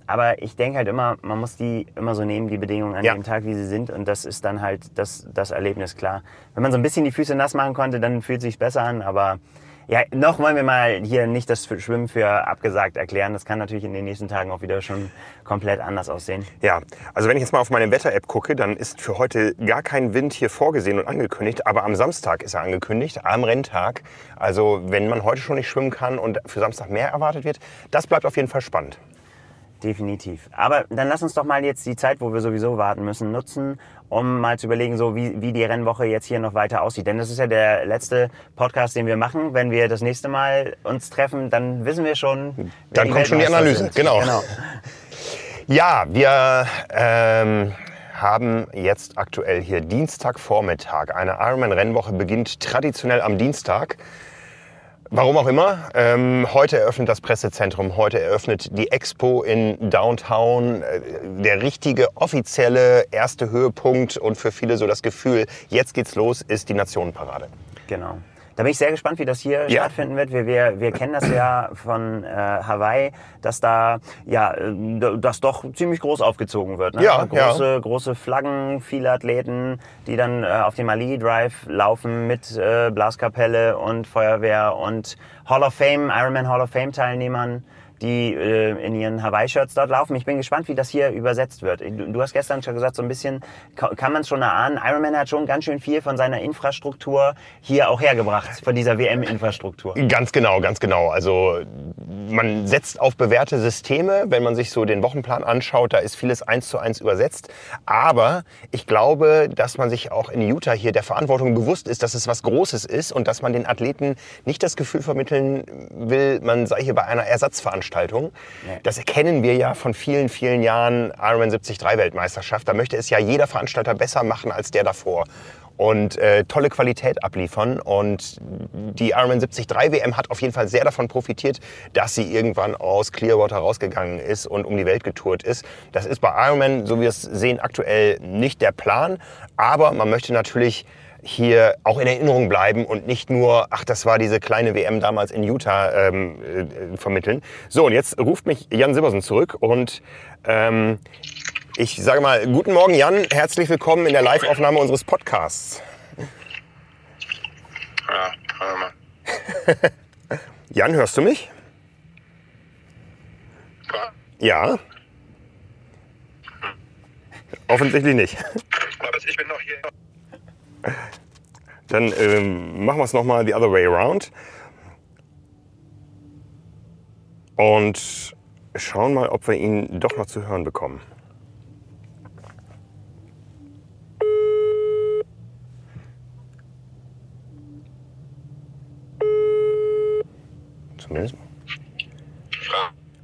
Aber ich denke halt immer, man muss die immer so nehmen, die Bedingungen an Ja. dem Tag, wie sie sind. Und das ist dann halt das, das Erlebnis, klar. Wenn man so ein bisschen die Füße nass machen konnte, dann fühlt es sich besser an. Aber ja, noch wollen wir mal hier nicht das Schwimmen für abgesagt erklären. Das kann natürlich in den nächsten Tagen auch wieder schon komplett anders aussehen. Ja, also wenn ich jetzt mal auf meine Wetter-App gucke, dann ist für heute gar kein Wind hier vorgesehen und angekündigt. Aber am Samstag ist er angekündigt, am Renntag. Also wenn man heute schon nicht schwimmen kann und für Samstag mehr erwartet wird, das bleibt auf jeden Fall spannend. Definitiv. Aber dann lass uns doch mal jetzt die Zeit, wo wir sowieso warten müssen, nutzen, um mal zu überlegen, so wie, wie die Rennwoche jetzt hier noch weiter aussieht. Denn das ist ja der letzte Podcast, den wir machen. Wenn wir das nächste Mal uns treffen, dann wissen wir schon. Dann kommt schon die Analyse, genau. genau. Ja, wir ähm, haben jetzt aktuell hier Dienstagvormittag. Eine Ironman-Rennwoche beginnt traditionell am Dienstag. Warum auch immer. Ähm, heute eröffnet das Pressezentrum, heute eröffnet die Expo in Downtown. Äh, Der richtige, offizielle erste Höhepunkt und für viele so das Gefühl, jetzt geht's los, ist die Nationenparade. Genau. Da bin ich sehr gespannt, wie das hier Ja. stattfinden wird. Wir, wir, wir kennen das ja von äh, Hawaii, dass da ja äh, das doch ziemlich groß aufgezogen wird. Ne? Ja, große, große Flaggen, viele Athleten, die dann äh, auf dem Ali Drive laufen mit äh, Blaskapelle und Feuerwehr und Hall of Fame, Ironman Hall of Fame Teilnehmern die äh, in ihren Hawaii-Shirts dort laufen. Ich bin gespannt, wie das hier übersetzt wird. Du, du hast gestern schon gesagt, so ein bisschen ka- kann man es schon erahnen. Ironman hat schon ganz schön viel von seiner Infrastruktur hier auch hergebracht, von dieser WM-Infrastruktur. Ganz genau, ganz genau. Also man setzt auf bewährte Systeme. Wenn man sich so den Wochenplan anschaut, da ist vieles eins zu eins übersetzt. Aber ich glaube, dass man sich auch in Utah hier der Verantwortung bewusst ist, dass es was Großes ist und dass man den Athleten nicht das Gefühl vermitteln will, man sei hier bei einer Ersatzveranstaltung. Das erkennen wir ja von vielen, vielen Jahren Ironman 73 Weltmeisterschaft. Da möchte es ja jeder Veranstalter besser machen als der davor und äh, tolle Qualität abliefern. Und die Ironman 73 WM hat auf jeden Fall sehr davon profitiert, dass sie irgendwann aus Clearwater rausgegangen ist und um die Welt getourt ist. Das ist bei Ironman, so wie wir es sehen, aktuell nicht der Plan. Aber man möchte natürlich hier auch in Erinnerung bleiben und nicht nur, ach, das war diese kleine WM damals in Utah ähm, äh, vermitteln. So, und jetzt ruft mich Jan Sibbersen zurück und ähm, ich sage mal, guten Morgen Jan, herzlich willkommen in der Live-Aufnahme unseres Podcasts. Ja, warte mal. Jan, hörst du mich? Ja. Ja. Offensichtlich nicht. Ich bin noch hier. Dann ähm, machen wir es nochmal the other way around. Und schauen mal, ob wir ihn doch noch zu hören bekommen. Zumindest.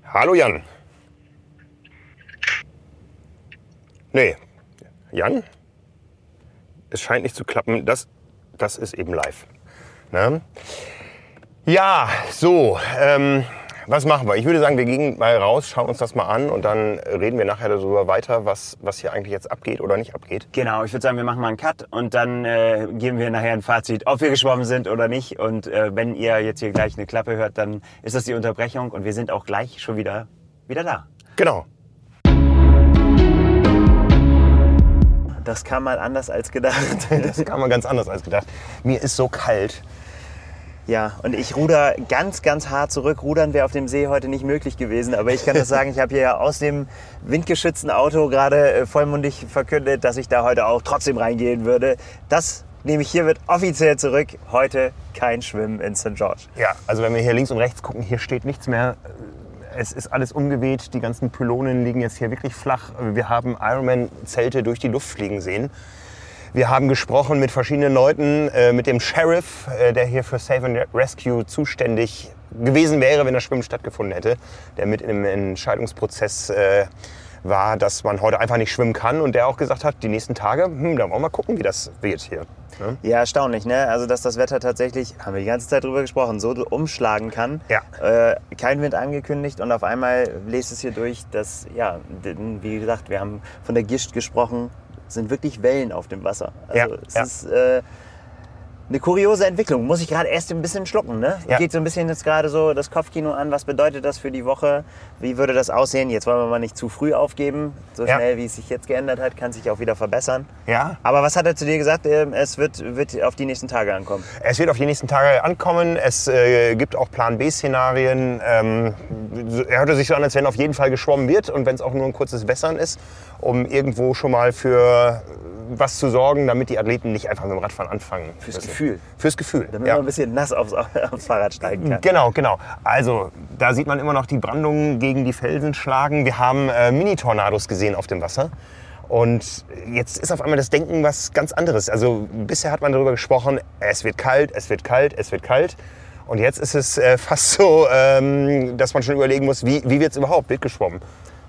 Hallo Jan. Nee. Jan? Es scheint nicht zu klappen. Das, das ist eben live. Ne? Ja, so. Ähm, was machen wir? Ich würde sagen, wir gehen mal raus, schauen uns das mal an und dann reden wir nachher darüber weiter, was, was hier eigentlich jetzt abgeht oder nicht abgeht. Genau, ich würde sagen, wir machen mal einen Cut und dann äh, geben wir nachher ein Fazit, ob wir geschwommen sind oder nicht. Und äh, wenn ihr jetzt hier gleich eine Klappe hört, dann ist das die Unterbrechung und wir sind auch gleich schon wieder, wieder da. Genau. Das kam mal anders als gedacht. Das kam mal ganz anders als gedacht. Mir ist so kalt. Ja, und ich ruder ganz, ganz hart zurück. Rudern wäre auf dem See heute nicht möglich gewesen. Aber ich kann das sagen, ich habe hier aus dem windgeschützten Auto gerade äh, vollmundig verkündet, dass ich da heute auch trotzdem reingehen würde. Das nehme ich hiermit offiziell zurück. Heute kein Schwimmen in St. George. Ja, also wenn wir hier links und rechts gucken, hier steht nichts mehr. Es ist alles umgeweht, die ganzen Pylonen liegen jetzt hier wirklich flach. Wir haben Ironman-Zelte durch die Luft fliegen sehen. Wir haben gesprochen mit verschiedenen Leuten, äh, mit dem Sheriff, äh, der hier für Save and Rescue zuständig gewesen wäre, wenn das Schwimmen stattgefunden hätte, der mit im Entscheidungsprozess äh, war, dass man heute einfach nicht schwimmen kann und der auch gesagt hat, die nächsten Tage, hm, da wollen wir mal gucken, wie das wird hier. Ne? Ja, erstaunlich, ne? Also, dass das Wetter tatsächlich, haben wir die ganze Zeit drüber gesprochen, so umschlagen kann. Ja. Äh, kein Wind angekündigt und auf einmal lest es hier durch, dass, ja, wie gesagt, wir haben von der Gischt gesprochen, es sind wirklich Wellen auf dem Wasser. Also, Ja, es ja. ist äh, eine kuriose Entwicklung. Muss ich gerade erst ein bisschen schlucken, ne? Ja. Geht so ein bisschen jetzt gerade so das Kopfkino an. Was bedeutet das für die Woche? Wie würde das aussehen? Jetzt wollen wir mal nicht zu früh aufgeben. So Ja. schnell, wie es sich jetzt geändert hat, kann sich auch wieder verbessern. Ja. Aber was hat er zu dir gesagt? Ähm, Es wird, wird auf die nächsten Tage ankommen. Es wird auf die nächsten Tage ankommen. Es äh, gibt auch Plan B-Szenarien. Ähm, er hörte sich so an, als wenn auf jeden Fall geschwommen wird und wenn es auch nur ein kurzes Wässern ist, um irgendwo schon mal für was zu sorgen, damit die Athleten nicht einfach mit dem Radfahren anfangen. Fürs müssen. Gefühl. Fürs Gefühl. Damit ja. man ein bisschen nass aufs, aufs Fahrrad steigen kann. Genau, genau. Also da sieht man immer noch die Brandungen gegen die Felsen schlagen. Wir haben äh, Mini-Tornados gesehen auf dem Wasser. Und jetzt ist auf einmal das Denken was ganz anderes. Also bisher hat man darüber gesprochen, es wird kalt, es wird kalt, es wird kalt. Und jetzt ist es äh, fast so, ähm, dass man schon überlegen muss, wie, wie wird es überhaupt? Wird geschwommen?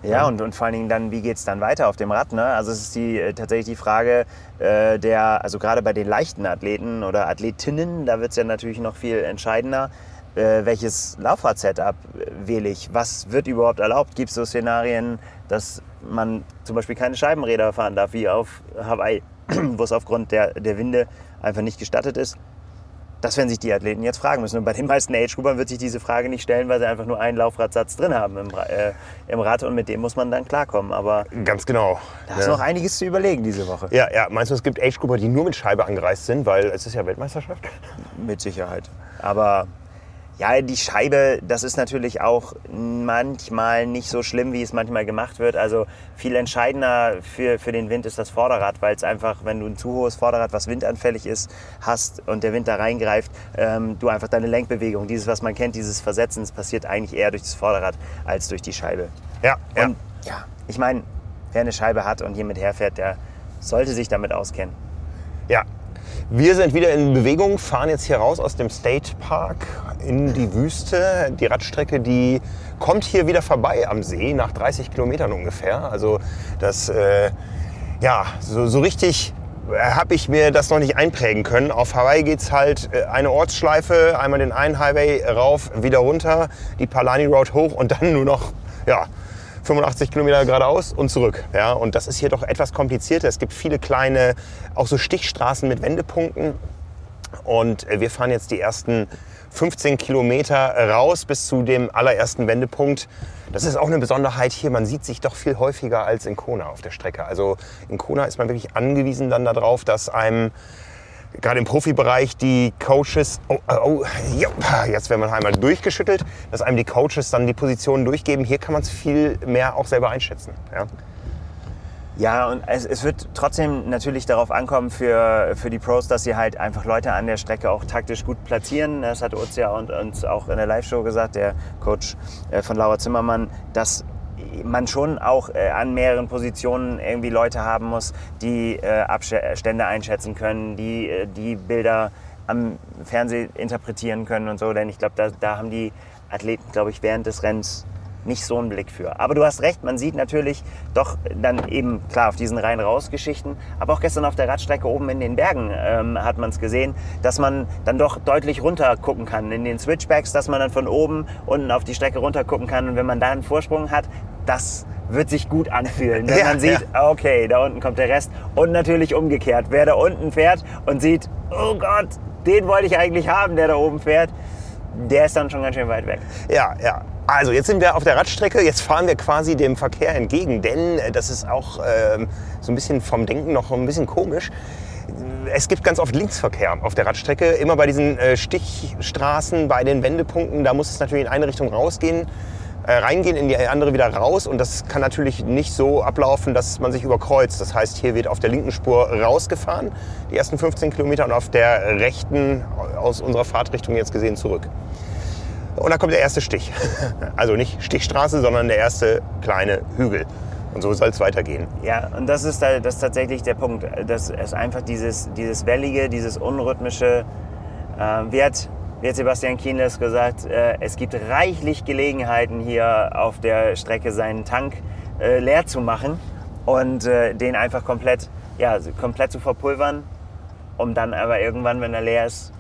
Ja, und, und vor allen Dingen dann, wie geht es dann weiter auf dem Rad? Ne? Also es ist die, äh, tatsächlich die Frage äh, der, also gerade bei den leichten Athleten oder Athletinnen, da wird es ja natürlich noch viel entscheidender. Äh, welches Laufrad-Setup äh, wähle ich? Was wird überhaupt erlaubt? Gibt es so Szenarien, dass man zum Beispiel keine Scheibenräder fahren darf, wie auf Hawaii, wo es aufgrund der, der Winde einfach nicht gestattet ist? Das werden sich die Athleten jetzt fragen müssen. Und bei den meisten Age-Groupern wird sich diese Frage nicht stellen, weil sie einfach nur einen Laufradsatz drin haben im, äh, im Rad und mit dem muss man dann klarkommen. Aber Ganz genau. da ist Ja. noch einiges zu überlegen diese Woche. Ja, ja, meinst du, es gibt Age-Grupper, die nur mit Scheibe angereist sind, weil es ist ja Weltmeisterschaft? Mit Sicherheit. Aber ja, die Scheibe, das ist natürlich auch manchmal nicht so schlimm, wie es manchmal gemacht wird. Also viel entscheidender für, für den Wind ist das Vorderrad, weil es einfach, wenn du ein zu hohes Vorderrad, was windanfällig ist, hast und der Wind da reingreift, ähm, du einfach deine Lenkbewegung, dieses, was man kennt, dieses Versetzen, das passiert eigentlich eher durch das Vorderrad als durch die Scheibe. Ja, ja. Und ja, ich meine, wer eine Scheibe hat und hier mit herfährt, der sollte sich damit auskennen. Ja, wir sind wieder in Bewegung, fahren jetzt hier raus aus dem State Park in die Wüste. Die Radstrecke, die kommt hier wieder vorbei am See, nach 30 Kilometern ungefähr. Also das, äh, ja, so, so richtig habe ich mir das noch nicht einprägen können. Auf Hawaii geht's halt äh, eine Ortsschleife, einmal den einen Highway rauf, wieder runter, die Palani Road hoch und dann nur noch, ja, 85 Kilometer geradeaus und zurück. Ja, und das ist hier doch etwas komplizierter. Es gibt viele kleine, auch so Stichstraßen mit Wendepunkten. Und äh, wir fahren jetzt die ersten 15 Kilometer raus bis zu dem allerersten Wendepunkt. Das ist auch eine Besonderheit hier. Man sieht sich doch viel häufiger als in Kona auf der Strecke. Also in Kona ist man wirklich angewiesen dann darauf, dass einem gerade im Profibereich die Coaches, oh, oh, oh jetzt werden wir einmal durchgeschüttelt, dass einem die Coaches dann die Positionen durchgeben. Hier kann man es viel mehr auch selber einschätzen. Ja? Ja, und es, es wird trotzdem natürlich darauf ankommen für, für die Pros, dass sie halt einfach Leute an der Strecke auch taktisch gut platzieren. Das hat uns ja und uns auch in der Live-Show gesagt, der Coach äh, von Laura Zimmermann, dass man schon auch äh, an mehreren Positionen irgendwie Leute haben muss, die äh, Abstände einschätzen können, die äh, die Bilder am Fernsehen interpretieren können und so. Denn ich glaube, da, da haben die Athleten, glaube ich, während des Rennens nicht so einen Blick für. Aber du hast recht, man sieht natürlich doch dann eben, klar, auf diesen Rein-Raus-Geschichten, aber auch gestern auf der Radstrecke oben in den Bergen ähm, hat man es gesehen, dass man dann doch deutlich runter gucken kann. In den Switchbacks, dass man dann von oben unten auf die Strecke runter gucken kann. Und wenn man da einen Vorsprung hat, das wird sich gut anfühlen. Wenn Ja, man sieht, okay, da unten kommt der Rest. Und natürlich umgekehrt, wer da unten fährt und sieht, oh Gott, den wollte ich eigentlich haben, der da oben fährt, der ist dann schon ganz schön weit weg. Ja, ja. Also jetzt sind wir auf der Radstrecke, jetzt fahren wir quasi dem Verkehr entgegen, denn äh, das ist auch ähm, so ein bisschen vom Denken noch ein bisschen komisch. Es gibt ganz oft Linksverkehr auf der Radstrecke, immer bei diesen äh, Stichstraßen, bei den Wendepunkten, da muss es natürlich in eine Richtung rausgehen, äh, reingehen, in die andere wieder raus und das kann natürlich nicht so ablaufen, dass man sich überkreuzt. Das heißt, hier wird auf der linken Spur rausgefahren, die ersten 15 Kilometer und auf der rechten, aus unserer Fahrtrichtung jetzt gesehen, zurück. Und da kommt der erste Stich. Also nicht Stichstraße, sondern der erste kleine Hügel. Und so soll es weitergehen. Ja, und das ist, da- das ist tatsächlich der Punkt, dass es einfach dieses, dieses Wellige, dieses Unrhythmische, äh, wie wie hat Sebastian Kienles gesagt, äh, es gibt reichlich Gelegenheiten hier auf der Strecke seinen Tank äh, leer zu machen und äh, den einfach komplett, ja, komplett zu verpulvern, um dann aber irgendwann, wenn er leer ist,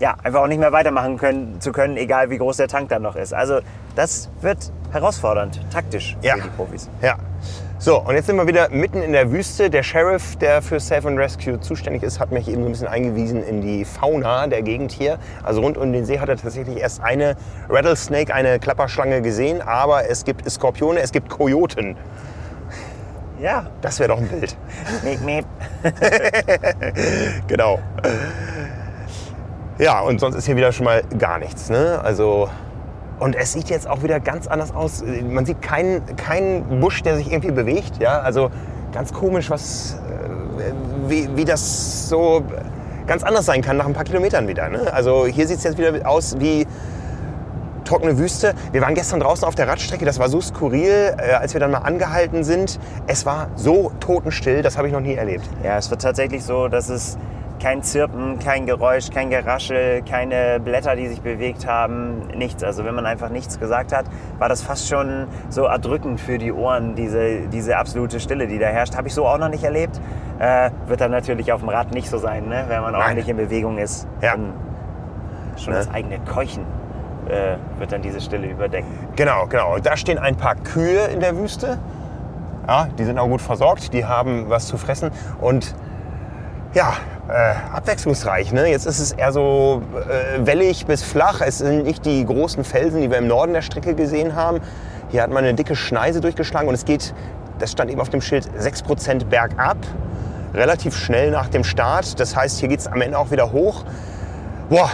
ja, einfach auch nicht mehr weitermachen können, zu können, egal wie groß der Tank dann noch ist. Also das wird herausfordernd, taktisch Ja. für die Profis. Ja. So, und jetzt sind wir wieder mitten in der Wüste. Der Sheriff, der für Safe and Rescue zuständig ist, hat mich eben so ein bisschen eingewiesen in die Fauna der Gegend hier. Also rund um den See hat er tatsächlich erst eine Rattlesnake, eine Klapperschlange gesehen, aber es gibt Skorpione, es gibt Kojoten. Ja, Das wäre doch ein Bild. miep, miep. Genau. Ja, und sonst ist hier wieder schon mal gar nichts. Ne? Also, und es sieht jetzt auch wieder ganz anders aus. Man sieht keinen keinen Busch, der sich irgendwie bewegt. Ja? Also ganz komisch, was, äh, wie, wie das so ganz anders sein kann nach ein paar Kilometern wieder. Ne? Also hier sieht es jetzt wieder aus wie trockene Wüste. Wir waren gestern draußen auf der Radstrecke, das war so skurril, äh, als wir dann mal angehalten sind. Es war so totenstill, das habe ich noch nie erlebt. Ja, es wird tatsächlich so, dass es kein Zirpen, kein Geräusch, kein Geraschel, keine Blätter, die sich bewegt haben, nichts. Also wenn man einfach nichts gesagt hat, war das fast schon so erdrückend für die Ohren, diese, diese absolute Stille, die da herrscht. Habe ich so auch noch nicht erlebt. Äh, wird dann natürlich auf dem Rad nicht so sein, ne? wenn man Nein. ordentlich in Bewegung ist. Ja. Schon Ne? das eigene Keuchen äh, wird dann diese Stille überdecken. Genau, genau. Da stehen ein paar Kühe in der Wüste. Ja, die sind auch gut versorgt, die haben was zu fressen und ja, äh, abwechslungsreich. Ne? Jetzt ist es eher so äh, wellig bis flach. Es sind nicht die großen Felsen, die wir im Norden der Strecke gesehen haben. Hier hat man eine dicke Schneise durchgeschlagen und es geht, das stand eben auf dem Schild, 6% bergab. Relativ schnell nach dem Start. Das heißt, hier geht es am Ende auch wieder hoch. Boah,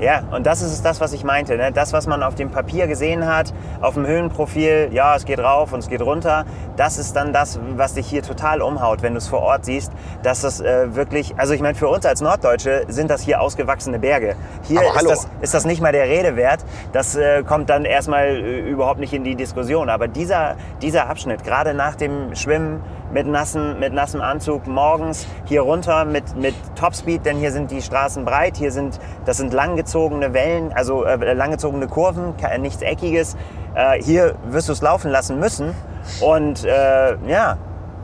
Ja, und das ist das, was ich meinte. Ne? Das, was man auf dem Papier gesehen hat, auf dem Höhenprofil, ja, es geht rauf und es geht runter, das ist dann das, was dich hier total umhaut, wenn du es vor Ort siehst, dass das äh, wirklich, also ich meine, für uns als Norddeutsche sind das hier ausgewachsene Berge. Hier Aber ist hallo. das, ist das nicht mal der Rede wert. Das äh, kommt dann erstmal äh, überhaupt nicht in die Diskussion. Aber dieser, dieser Abschnitt, gerade nach dem Schwimmen mit, nassen, mit nassem Anzug morgens hier runter mit, mit Topspeed, denn hier sind die Straßen breit, hier sind, das sind langgezogene Wellen, also äh, langgezogene Kurven, ke- nichts Eckiges. Äh, hier wirst du es laufen lassen müssen. Und äh, ja,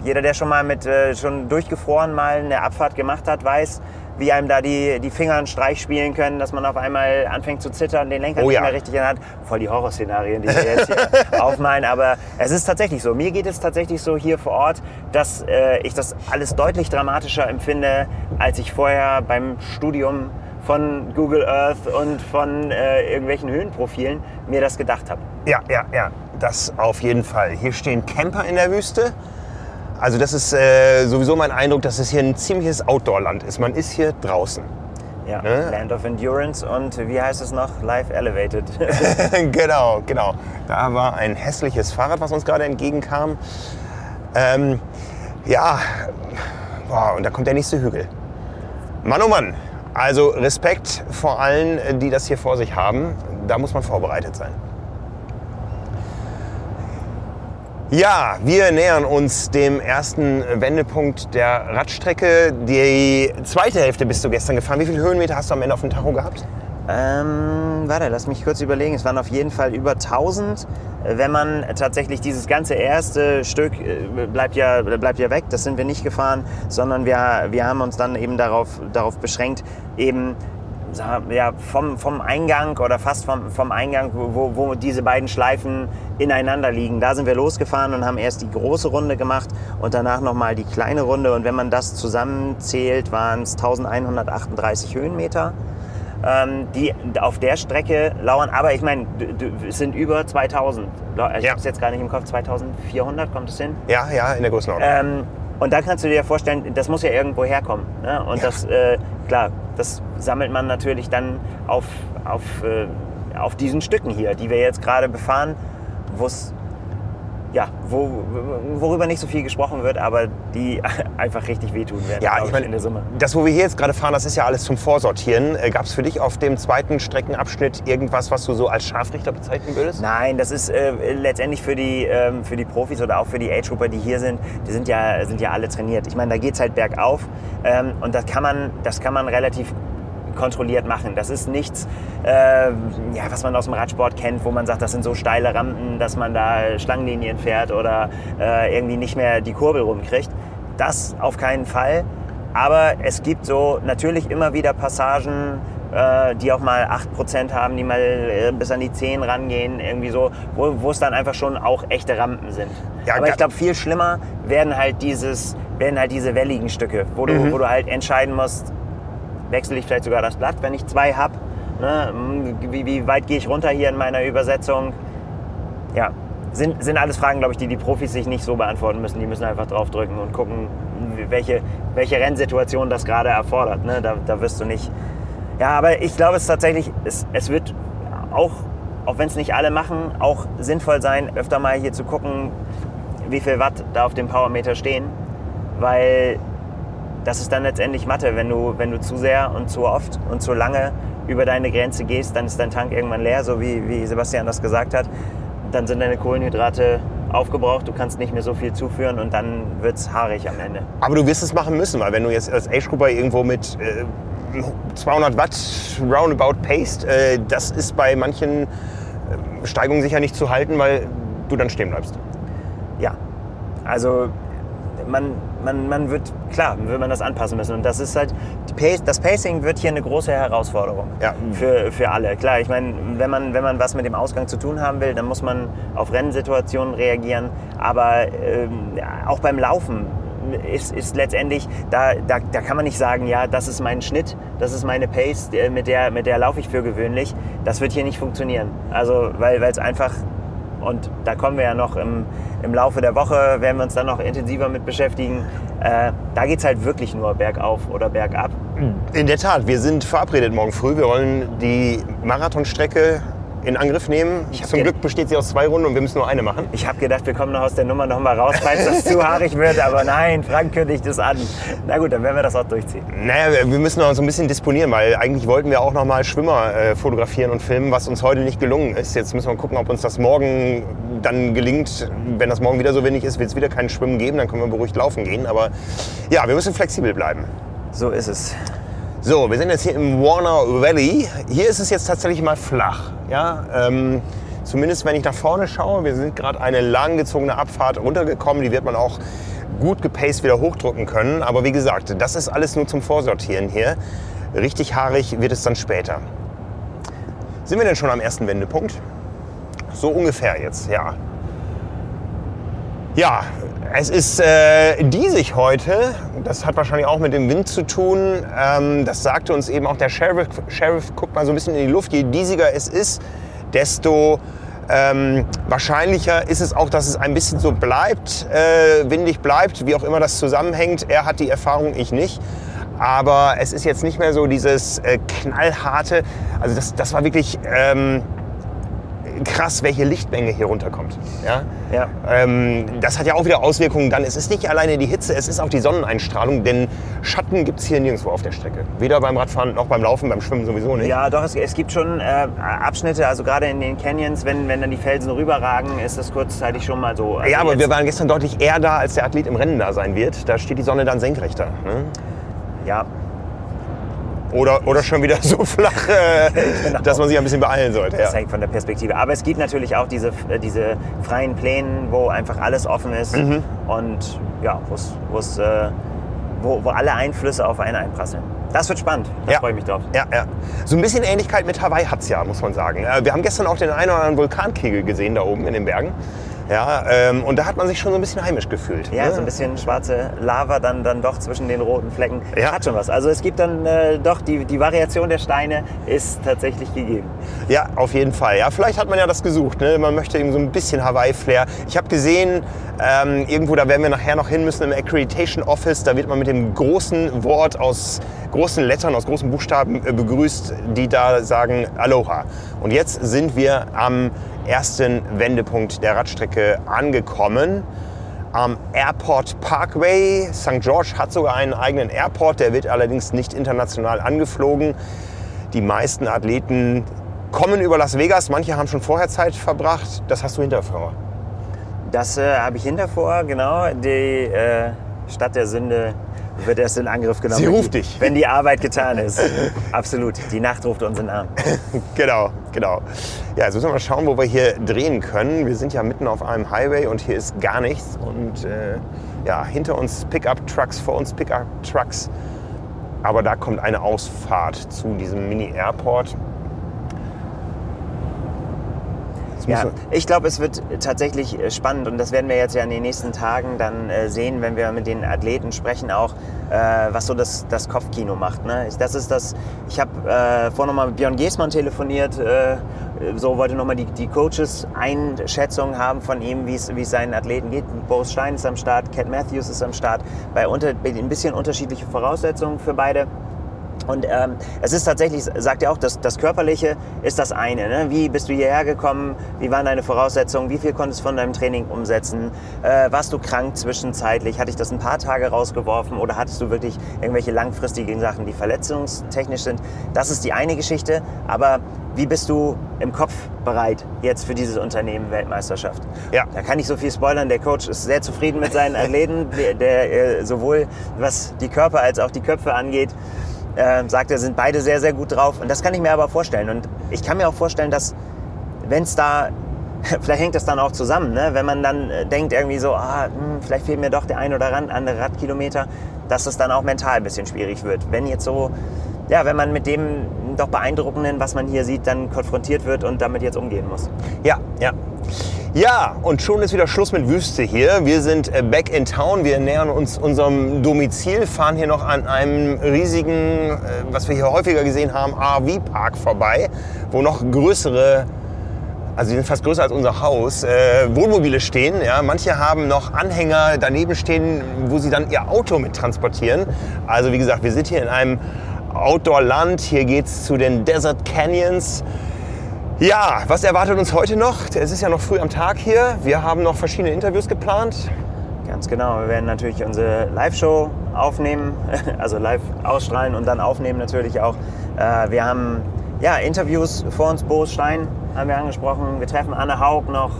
jeder, der schon mal mit äh, schon durchgefroren mal eine Abfahrt gemacht hat, weiß, wie einem da die, die Finger einen Streich spielen können, dass man auf einmal anfängt zu zittern, den Lenker Oh nicht ja. mehr richtig in der Hand. Voll die Horrorszenarien, die wir jetzt hier aufmalen. Aber es ist tatsächlich so. Mir geht es tatsächlich so hier vor Ort, dass äh, ich das alles deutlich dramatischer empfinde, als ich vorher beim Studium von Google Earth und von äh, irgendwelchen Höhenprofilen mir das gedacht habe. Ja, ja, ja, das auf jeden Fall. Hier stehen Camper in der Wüste. Also das ist äh, sowieso mein Eindruck, dass es hier ein ziemliches Outdoor-Land ist. Man ist hier draußen. Ja, Ne? Land of Endurance und wie heißt es noch? Life Elevated. genau, genau. Da war ein hässliches Fahrrad, was uns gerade entgegenkam. Ähm, ja, boah, und da kommt der nächste Hügel. Mann, oh Mann. Also Respekt vor allen, die das hier vor sich haben. Da muss man vorbereitet sein. Ja, wir nähern uns dem ersten Wendepunkt der Radstrecke. Die zweite Hälfte bist du gestern gefahren. Wie viele Höhenmeter hast du am Ende auf dem Tacho gehabt? Ähm, warte, lass mich kurz überlegen. Es waren auf jeden Fall über 1000. Äh, Wenn man tatsächlich dieses ganze erste Stück äh, bleibt ja, bleibt ja weg, das sind wir nicht gefahren, sondern wir, wir haben uns dann eben darauf, darauf beschränkt, eben ja, vom, vom Eingang oder fast vom, vom Eingang, wo, wo diese beiden Schleifen ineinander liegen. Da sind wir losgefahren und haben erst die große Runde gemacht und danach nochmal die kleine Runde. Und wenn man das zusammenzählt, waren es 1138 Höhenmeter ähm, die auf der Strecke lauern. Aber ich meine, es sind über 2000. Ich Ja. habe es jetzt gar nicht im Kopf. 2400 kommt es hin. Ja, ja, in der Größenordnung. Ähm, und da kannst du dir ja vorstellen, das muss ja irgendwo herkommen. Ne? Und Ja. das, äh, klar, das sammelt man natürlich dann auf, auf, äh, auf diesen Stücken hier, die wir jetzt gerade befahren, wo es ja, wo, worüber nicht so viel gesprochen wird, aber die einfach richtig wehtun werden, Ja, ich meine, in der Summe. das, wo wir hier jetzt gerade fahren, das ist ja alles zum Vorsortieren. Äh, Gab es für dich auf dem zweiten Streckenabschnitt irgendwas, was du so als Scharfrichter bezeichnen würdest? Nein, das ist äh, letztendlich für die, ähm, für die Profis oder auch für die Age-Trooper, die hier sind, die sind ja, sind ja alle trainiert. Ich meine, da geht's halt bergauf ähm, und das kann, man, das kann man relativ kontrolliert machen. Das ist nichts, äh, ja, was man aus dem Radsport kennt, wo man sagt, das sind so steile Rampen, dass man da Schlangenlinien fährt oder äh, irgendwie nicht mehr die Kurbel rumkriegt. Das auf keinen Fall. Aber es gibt so natürlich immer wieder Passagen, äh, die auch mal 8% haben, die mal äh, bis an die 10 rangehen, irgendwie so, wo, wo es dann einfach schon auch echte Rampen sind. Ja, Aber ich glaube, viel schlimmer werden halt dieses, werden halt diese welligen Stücke, wo du, Mhm. wo du halt entscheiden musst, wechsle ich vielleicht sogar das Blatt, wenn ich zwei habe. Ne? Wie, wie weit gehe ich runter hier in meiner Übersetzung? Ja, sind, sind alles Fragen, glaube ich, die die Profis sich nicht so beantworten müssen. Die müssen einfach draufdrücken und gucken, welche, welche Rennsituation das gerade erfordert. Ne? Da, da wirst du nicht. Ja, aber ich glaube, es tatsächlich, es, es wird auch, auch wenn es nicht alle machen, auch sinnvoll sein, öfter mal hier zu gucken, wie viel Watt da auf dem Powermeter stehen. Weil das ist dann letztendlich Mathe. Wenn du, wenn du zu sehr und zu oft und zu lange über deine Grenze gehst, dann ist dein Tank irgendwann leer, so wie, wie Sebastian das gesagt hat. Dann sind deine Kohlenhydrate aufgebraucht, du kannst nicht mehr so viel zuführen und dann wird es haarig am Ende. Aber du wirst es machen müssen, weil wenn du jetzt als Age-Grupper irgendwo mit äh, 200 Watt roundabout paced, äh, das ist bei manchen äh, Steigungen sicher nicht zu halten, weil du dann stehen bleibst. Ja, also man, man, man wird, klar, wird man das anpassen müssen. Und das ist halt, Pace, das Pacing wird hier eine große Herausforderung Ja. für, für alle. Klar, ich meine, wenn man, wenn man was mit dem Ausgang zu tun haben will, dann muss man auf Rennsituationen reagieren. Aber ähm, auch beim Laufen ist, ist letztendlich, da, da, da kann man nicht sagen, ja, das ist mein Schnitt, das ist meine Pace, äh, mit der, mit der laufe ich für gewöhnlich. Das wird hier nicht funktionieren. Also, weil es einfach und da kommen wir ja noch im, im Laufe der Woche, werden wir uns dann noch intensiver mit beschäftigen. Äh, da geht es halt wirklich nur bergauf oder bergab. In der Tat, wir sind verabredet morgen früh. Wir wollen die Marathonstrecke in Angriff nehmen. Zum Glück besteht sie aus zwei Runden und wir müssen nur eine machen. Ich habe gedacht, wir kommen noch aus der Nummer noch mal raus, falls das zu haarig wird. Aber nein, Frank kündigt es an. Na gut, dann werden wir das auch durchziehen. Naja, wir- wir müssen noch so ein bisschen disponieren, weil eigentlich wollten wir auch noch mal Schwimmer äh, fotografieren und filmen, was uns heute nicht gelungen ist. Jetzt müssen wir gucken, ob uns das morgen dann gelingt. Wenn das morgen wieder so wenig ist, wird es wieder kein Schwimmen geben, dann können wir beruhigt laufen gehen. Aber ja, wir müssen flexibel bleiben. So ist es. So, wir sind jetzt hier im Warner Valley. Hier ist es jetzt tatsächlich mal flach. Ja, ähm, zumindest wenn ich nach vorne schaue. Wir sind gerade eine langgezogene Abfahrt runtergekommen. Die wird man auch gut gepaced wieder hochdrücken können. Aber wie gesagt, das ist alles nur zum Vorsortieren hier. Richtig haarig wird es dann später. Sind wir denn schon am ersten Wendepunkt? So ungefähr jetzt, ja. Ja, es ist äh, diesig heute. Das hat wahrscheinlich auch mit dem Wind zu tun. Ähm, das sagte uns eben auch der Sheriff. Sheriff guckt mal so ein bisschen in die Luft. Je diesiger es ist, desto ähm, wahrscheinlicher ist es auch, dass es ein bisschen so bleibt, äh, windig bleibt, wie auch immer das zusammenhängt. Er hat die Erfahrung, ich nicht. Aber es ist jetzt nicht mehr so dieses äh, knallharte. Also das, das war wirklich ähm, krass, welche Lichtmenge hier runterkommt. Ja? Ja. Ähm, das hat ja auch wieder Auswirkungen dann. Es ist nicht alleine die Hitze, es ist auch die Sonneneinstrahlung, denn Schatten gibt es hier nirgendwo auf der Strecke. Weder beim Radfahren noch beim Laufen, beim Schwimmen sowieso nicht. Ja, doch, es, es gibt schon äh, Abschnitte, also gerade in den Canyons, wenn, wenn dann die Felsen rüberragen, ist das kurzzeitig schon mal so. Also ja, aber wir waren gestern deutlich eher da, als der Athlet im Rennen da sein wird. Da steht die Sonne dann senkrechter. Ne? Ja, Oder, oder schon wieder so flach, äh, Genau. dass man sich ein bisschen beeilen sollte. Das Ja. hängt von der Perspektive. Aber es gibt natürlich auch diese, äh, diese freien Plänen, wo einfach alles offen ist Mhm. und ja, wo's, wo's, äh, wo, wo alle Einflüsse auf einen einprasseln. Das wird spannend. Da Ja. freue ich mich drauf. Ja, ja. So ein bisschen Ähnlichkeit mit Hawaii hat's ja, muss man sagen. Wir haben gestern auch den einen oder anderen Vulkankegel gesehen da oben in den Bergen. Ja, ähm, und da hat man sich schon so ein bisschen heimisch gefühlt. Ja, ne? so ein bisschen schwarze Lava dann, dann doch zwischen den roten Flecken. Ja. Hat schon was. Also es gibt dann äh, doch, die, die Variation der Steine ist tatsächlich gegeben. Ja, auf jeden Fall. Ja, vielleicht hat man ja das gesucht. Ne? Man möchte eben so ein bisschen Hawaii-Flair. Ich habe gesehen, ähm, irgendwo, da werden wir nachher noch hin müssen, im Accreditation Office, da wird man mit dem großen Wort aus großen Lettern, aus großen Buchstaben äh, begrüßt, die da sagen Aloha. Und jetzt sind wir am ersten Wendepunkt der Radstrecke angekommen. Am Airport Parkway. St. George hat sogar einen eigenen Airport, der wird allerdings nicht international angeflogen. Die meisten Athleten kommen über Las Vegas, manche haben schon vorher Zeit verbracht. Das hast du hinter vor. Das äh, habe ich hinter vor, genau. Die äh, Stadt der Sünde wird erst in Angriff genommen. Sie ruft dich. Wenn die Arbeit getan ist. Absolut. Die Nacht ruft uns in den Arm. Genau, genau. Ja, jetzt müssen wir mal schauen, wo wir hier drehen können. Wir sind ja mitten auf einem Highway und hier ist gar nichts. Und äh, ja, hinter uns Pickup-Trucks, vor uns Pickup-Trucks. Aber da kommt eine Ausfahrt zu diesem Mini-Airport. Jetzt Ja, ich glaube, es wird tatsächlich äh, spannend und das werden wir jetzt ja in den nächsten Tagen dann äh, sehen, wenn wir mit den Athleten sprechen, auch äh, was so das, das Kopfkino macht. Ne? Ich, das ist das. Ich habe äh, vorhin nochmal mit Björn Giesmann telefoniert, äh, so wollte nochmal die, die Coaches Einschätzung haben von ihm, wie es seinen Athleten geht. Boris Stein ist am Start, Cat Matthews ist am Start, bei unter, ein bisschen unterschiedliche Voraussetzungen für beide. Und ähm, es ist tatsächlich, sagt er auch, das, das Körperliche ist das eine. Ne? Wie bist du hierher gekommen? Wie waren deine Voraussetzungen? Wie viel konntest du von deinem Training umsetzen? Äh, warst du krank zwischenzeitlich? Hatte ich das ein paar Tage rausgeworfen? Oder hattest du wirklich irgendwelche langfristigen Sachen, die verletzungstechnisch sind? Das ist die eine Geschichte. Aber wie bist du im Kopf bereit jetzt für dieses Unternehmen Weltmeisterschaft? Ja. Da kann ich so viel spoilern. Der Coach ist sehr zufrieden mit seinen Athleten, der, der äh, sowohl was die Körper als auch die Köpfe angeht, äh, sagt er, sind beide sehr, sehr gut drauf. Und das kann ich mir aber vorstellen. Und ich kann mir auch vorstellen, dass wenn es da, vielleicht hängt das dann auch zusammen, ne? wenn man dann äh, denkt irgendwie so, ah, hm, vielleicht fehlt mir doch der ein oder andere Radkilometer, dass es dann auch mental ein bisschen schwierig wird. Wenn jetzt so, ja, wenn man mit dem doch beeindruckenden, was man hier sieht, dann konfrontiert wird und damit jetzt umgehen muss. Ja, ja. Ja, und schon ist wieder Schluss mit Wüste hier. Wir sind äh, back in town. Wir nähern uns unserem Domizil, fahren hier noch an einem riesigen, äh, was wir hier häufiger gesehen haben, RV-Park vorbei, wo noch größere, also die sind fast größer als unser Haus, äh, Wohnmobile stehen. Ja. Manche haben noch Anhänger daneben stehen, wo sie dann ihr Auto mit transportieren. Also wie gesagt, wir sind hier in einem Outdoor-Land. Hier geht's zu den Desert Canyons. Ja, was erwartet uns heute noch? Es ist ja noch früh am Tag hier. Wir haben noch verschiedene Interviews geplant. Ganz genau. Wir werden natürlich unsere Live-Show aufnehmen, also live ausstrahlen und dann aufnehmen natürlich auch. Äh, Wir haben ja, Interviews vor uns. Boris Stein haben wir angesprochen. Wir treffen Anne Haug noch.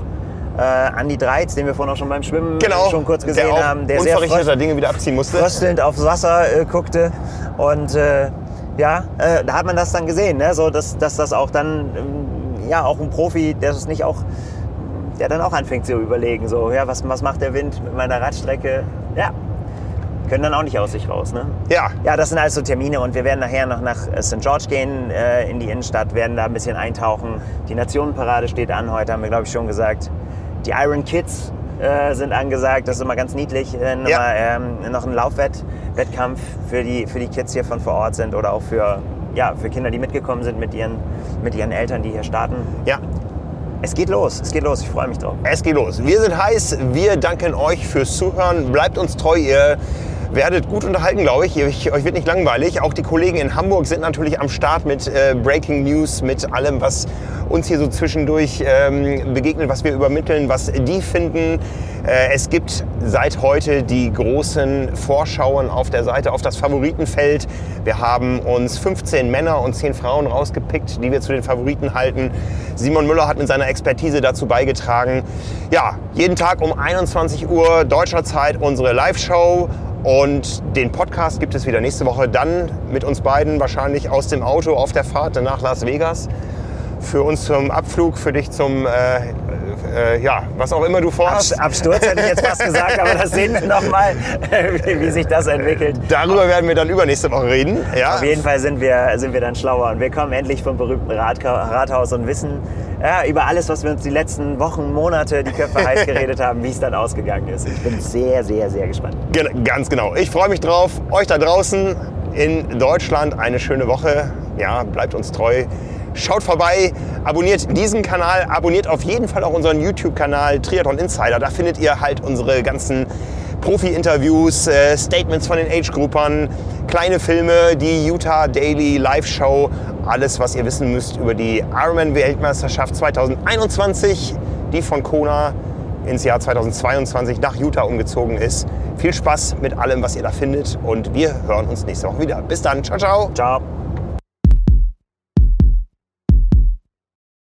Äh, Andi Dreiz, den wir vorhin auch schon beim Schwimmen Genau. schon kurz gesehen der haben, der sehr unverrichteter Dinge wieder abziehen musste. fröstelnd aufs Wasser äh, guckte. Und äh, ja, äh, da hat man das dann gesehen, ne? so, dass, dass das auch dann, ähm, ja, auch ein Profi, der es nicht auch, der dann auch anfängt zu überlegen, so, ja, was, was macht der Wind mit meiner Radstrecke? Ja, können dann auch nicht aus sich raus, ne? Ja, Ja, das sind also Termine und wir werden nachher noch nach äh, St. George gehen, äh, in die Innenstadt, werden da ein bisschen eintauchen. Die Nationenparade steht an, heute haben wir, glaube ich, schon gesagt. Die Iron Kids äh, sind angesagt, das ist immer ganz niedlich. Äh, Ja. ähm, noch ein Laufwettkampf für die, für die Kids hier von vor Ort sind oder auch für, ja, für Kinder, die mitgekommen sind mit ihren, mit ihren Eltern, die hier starten. ja, Es geht los, es geht los, ich freue mich drauf. es geht los. Wir sind heiß. Wir danken euch fürs Zuhören. Bleibt uns treu. Ihr werdet gut unterhalten, glaube ich. ich. Euch wird nicht langweilig. Auch die Kollegen in Hamburg sind natürlich am Start mit äh, Breaking News, mit allem, was uns hier so zwischendurch ähm, begegnet, was wir übermitteln, was die finden. Äh, es gibt seit heute die großen Vorschauen auf der Seite auf das Favoritenfeld. Wir haben uns 15 Männer und 10 Frauen rausgepickt, die wir zu den Favoriten halten. Simon Müller hat mit seiner Expertise dazu beigetragen. Ja, jeden Tag um 21 Uhr deutscher Zeit unsere Live-Show. Und den Podcast gibt es wieder nächste Woche dann mit uns beiden wahrscheinlich aus dem Auto auf der Fahrt nach Las Vegas. Für uns zum Abflug, für dich zum, äh, äh, ja, was auch immer du vorhast. Abs- Absturz hätte ich jetzt fast gesagt, aber das sehen wir nochmal, wie, wie sich das entwickelt. Darüber werden wir dann übernächste Woche reden. Ja, Auf jeden Fall sind wir, sind wir dann schlauer und wir kommen endlich vom berühmten Rathaus und wissen ja, über alles, was wir uns die letzten Wochen, Monate die Köpfe heiß geredet haben, wie es dann ausgegangen ist. Ich bin sehr, sehr, sehr gespannt. Gen- Ganz genau. Ich freue mich drauf. Euch da draußen in Deutschland eine schöne Woche. Ja, bleibt uns treu. Schaut vorbei, abonniert diesen Kanal, abonniert auf jeden Fall auch unseren YouTube-Kanal Triathlon Insider. Da findet ihr halt unsere ganzen Profi-Interviews, äh, Statements von den Age-Groupern, kleine Filme, die Utah Daily Live-Show, alles, was ihr wissen müsst über die Ironman-Weltmeisterschaft 2021, die von Kona ins Jahr 2022 nach Utah umgezogen ist. Viel Spaß mit allem, was ihr da findet und wir hören uns nächste Woche wieder. Bis dann, ciao, ciao. Ciao.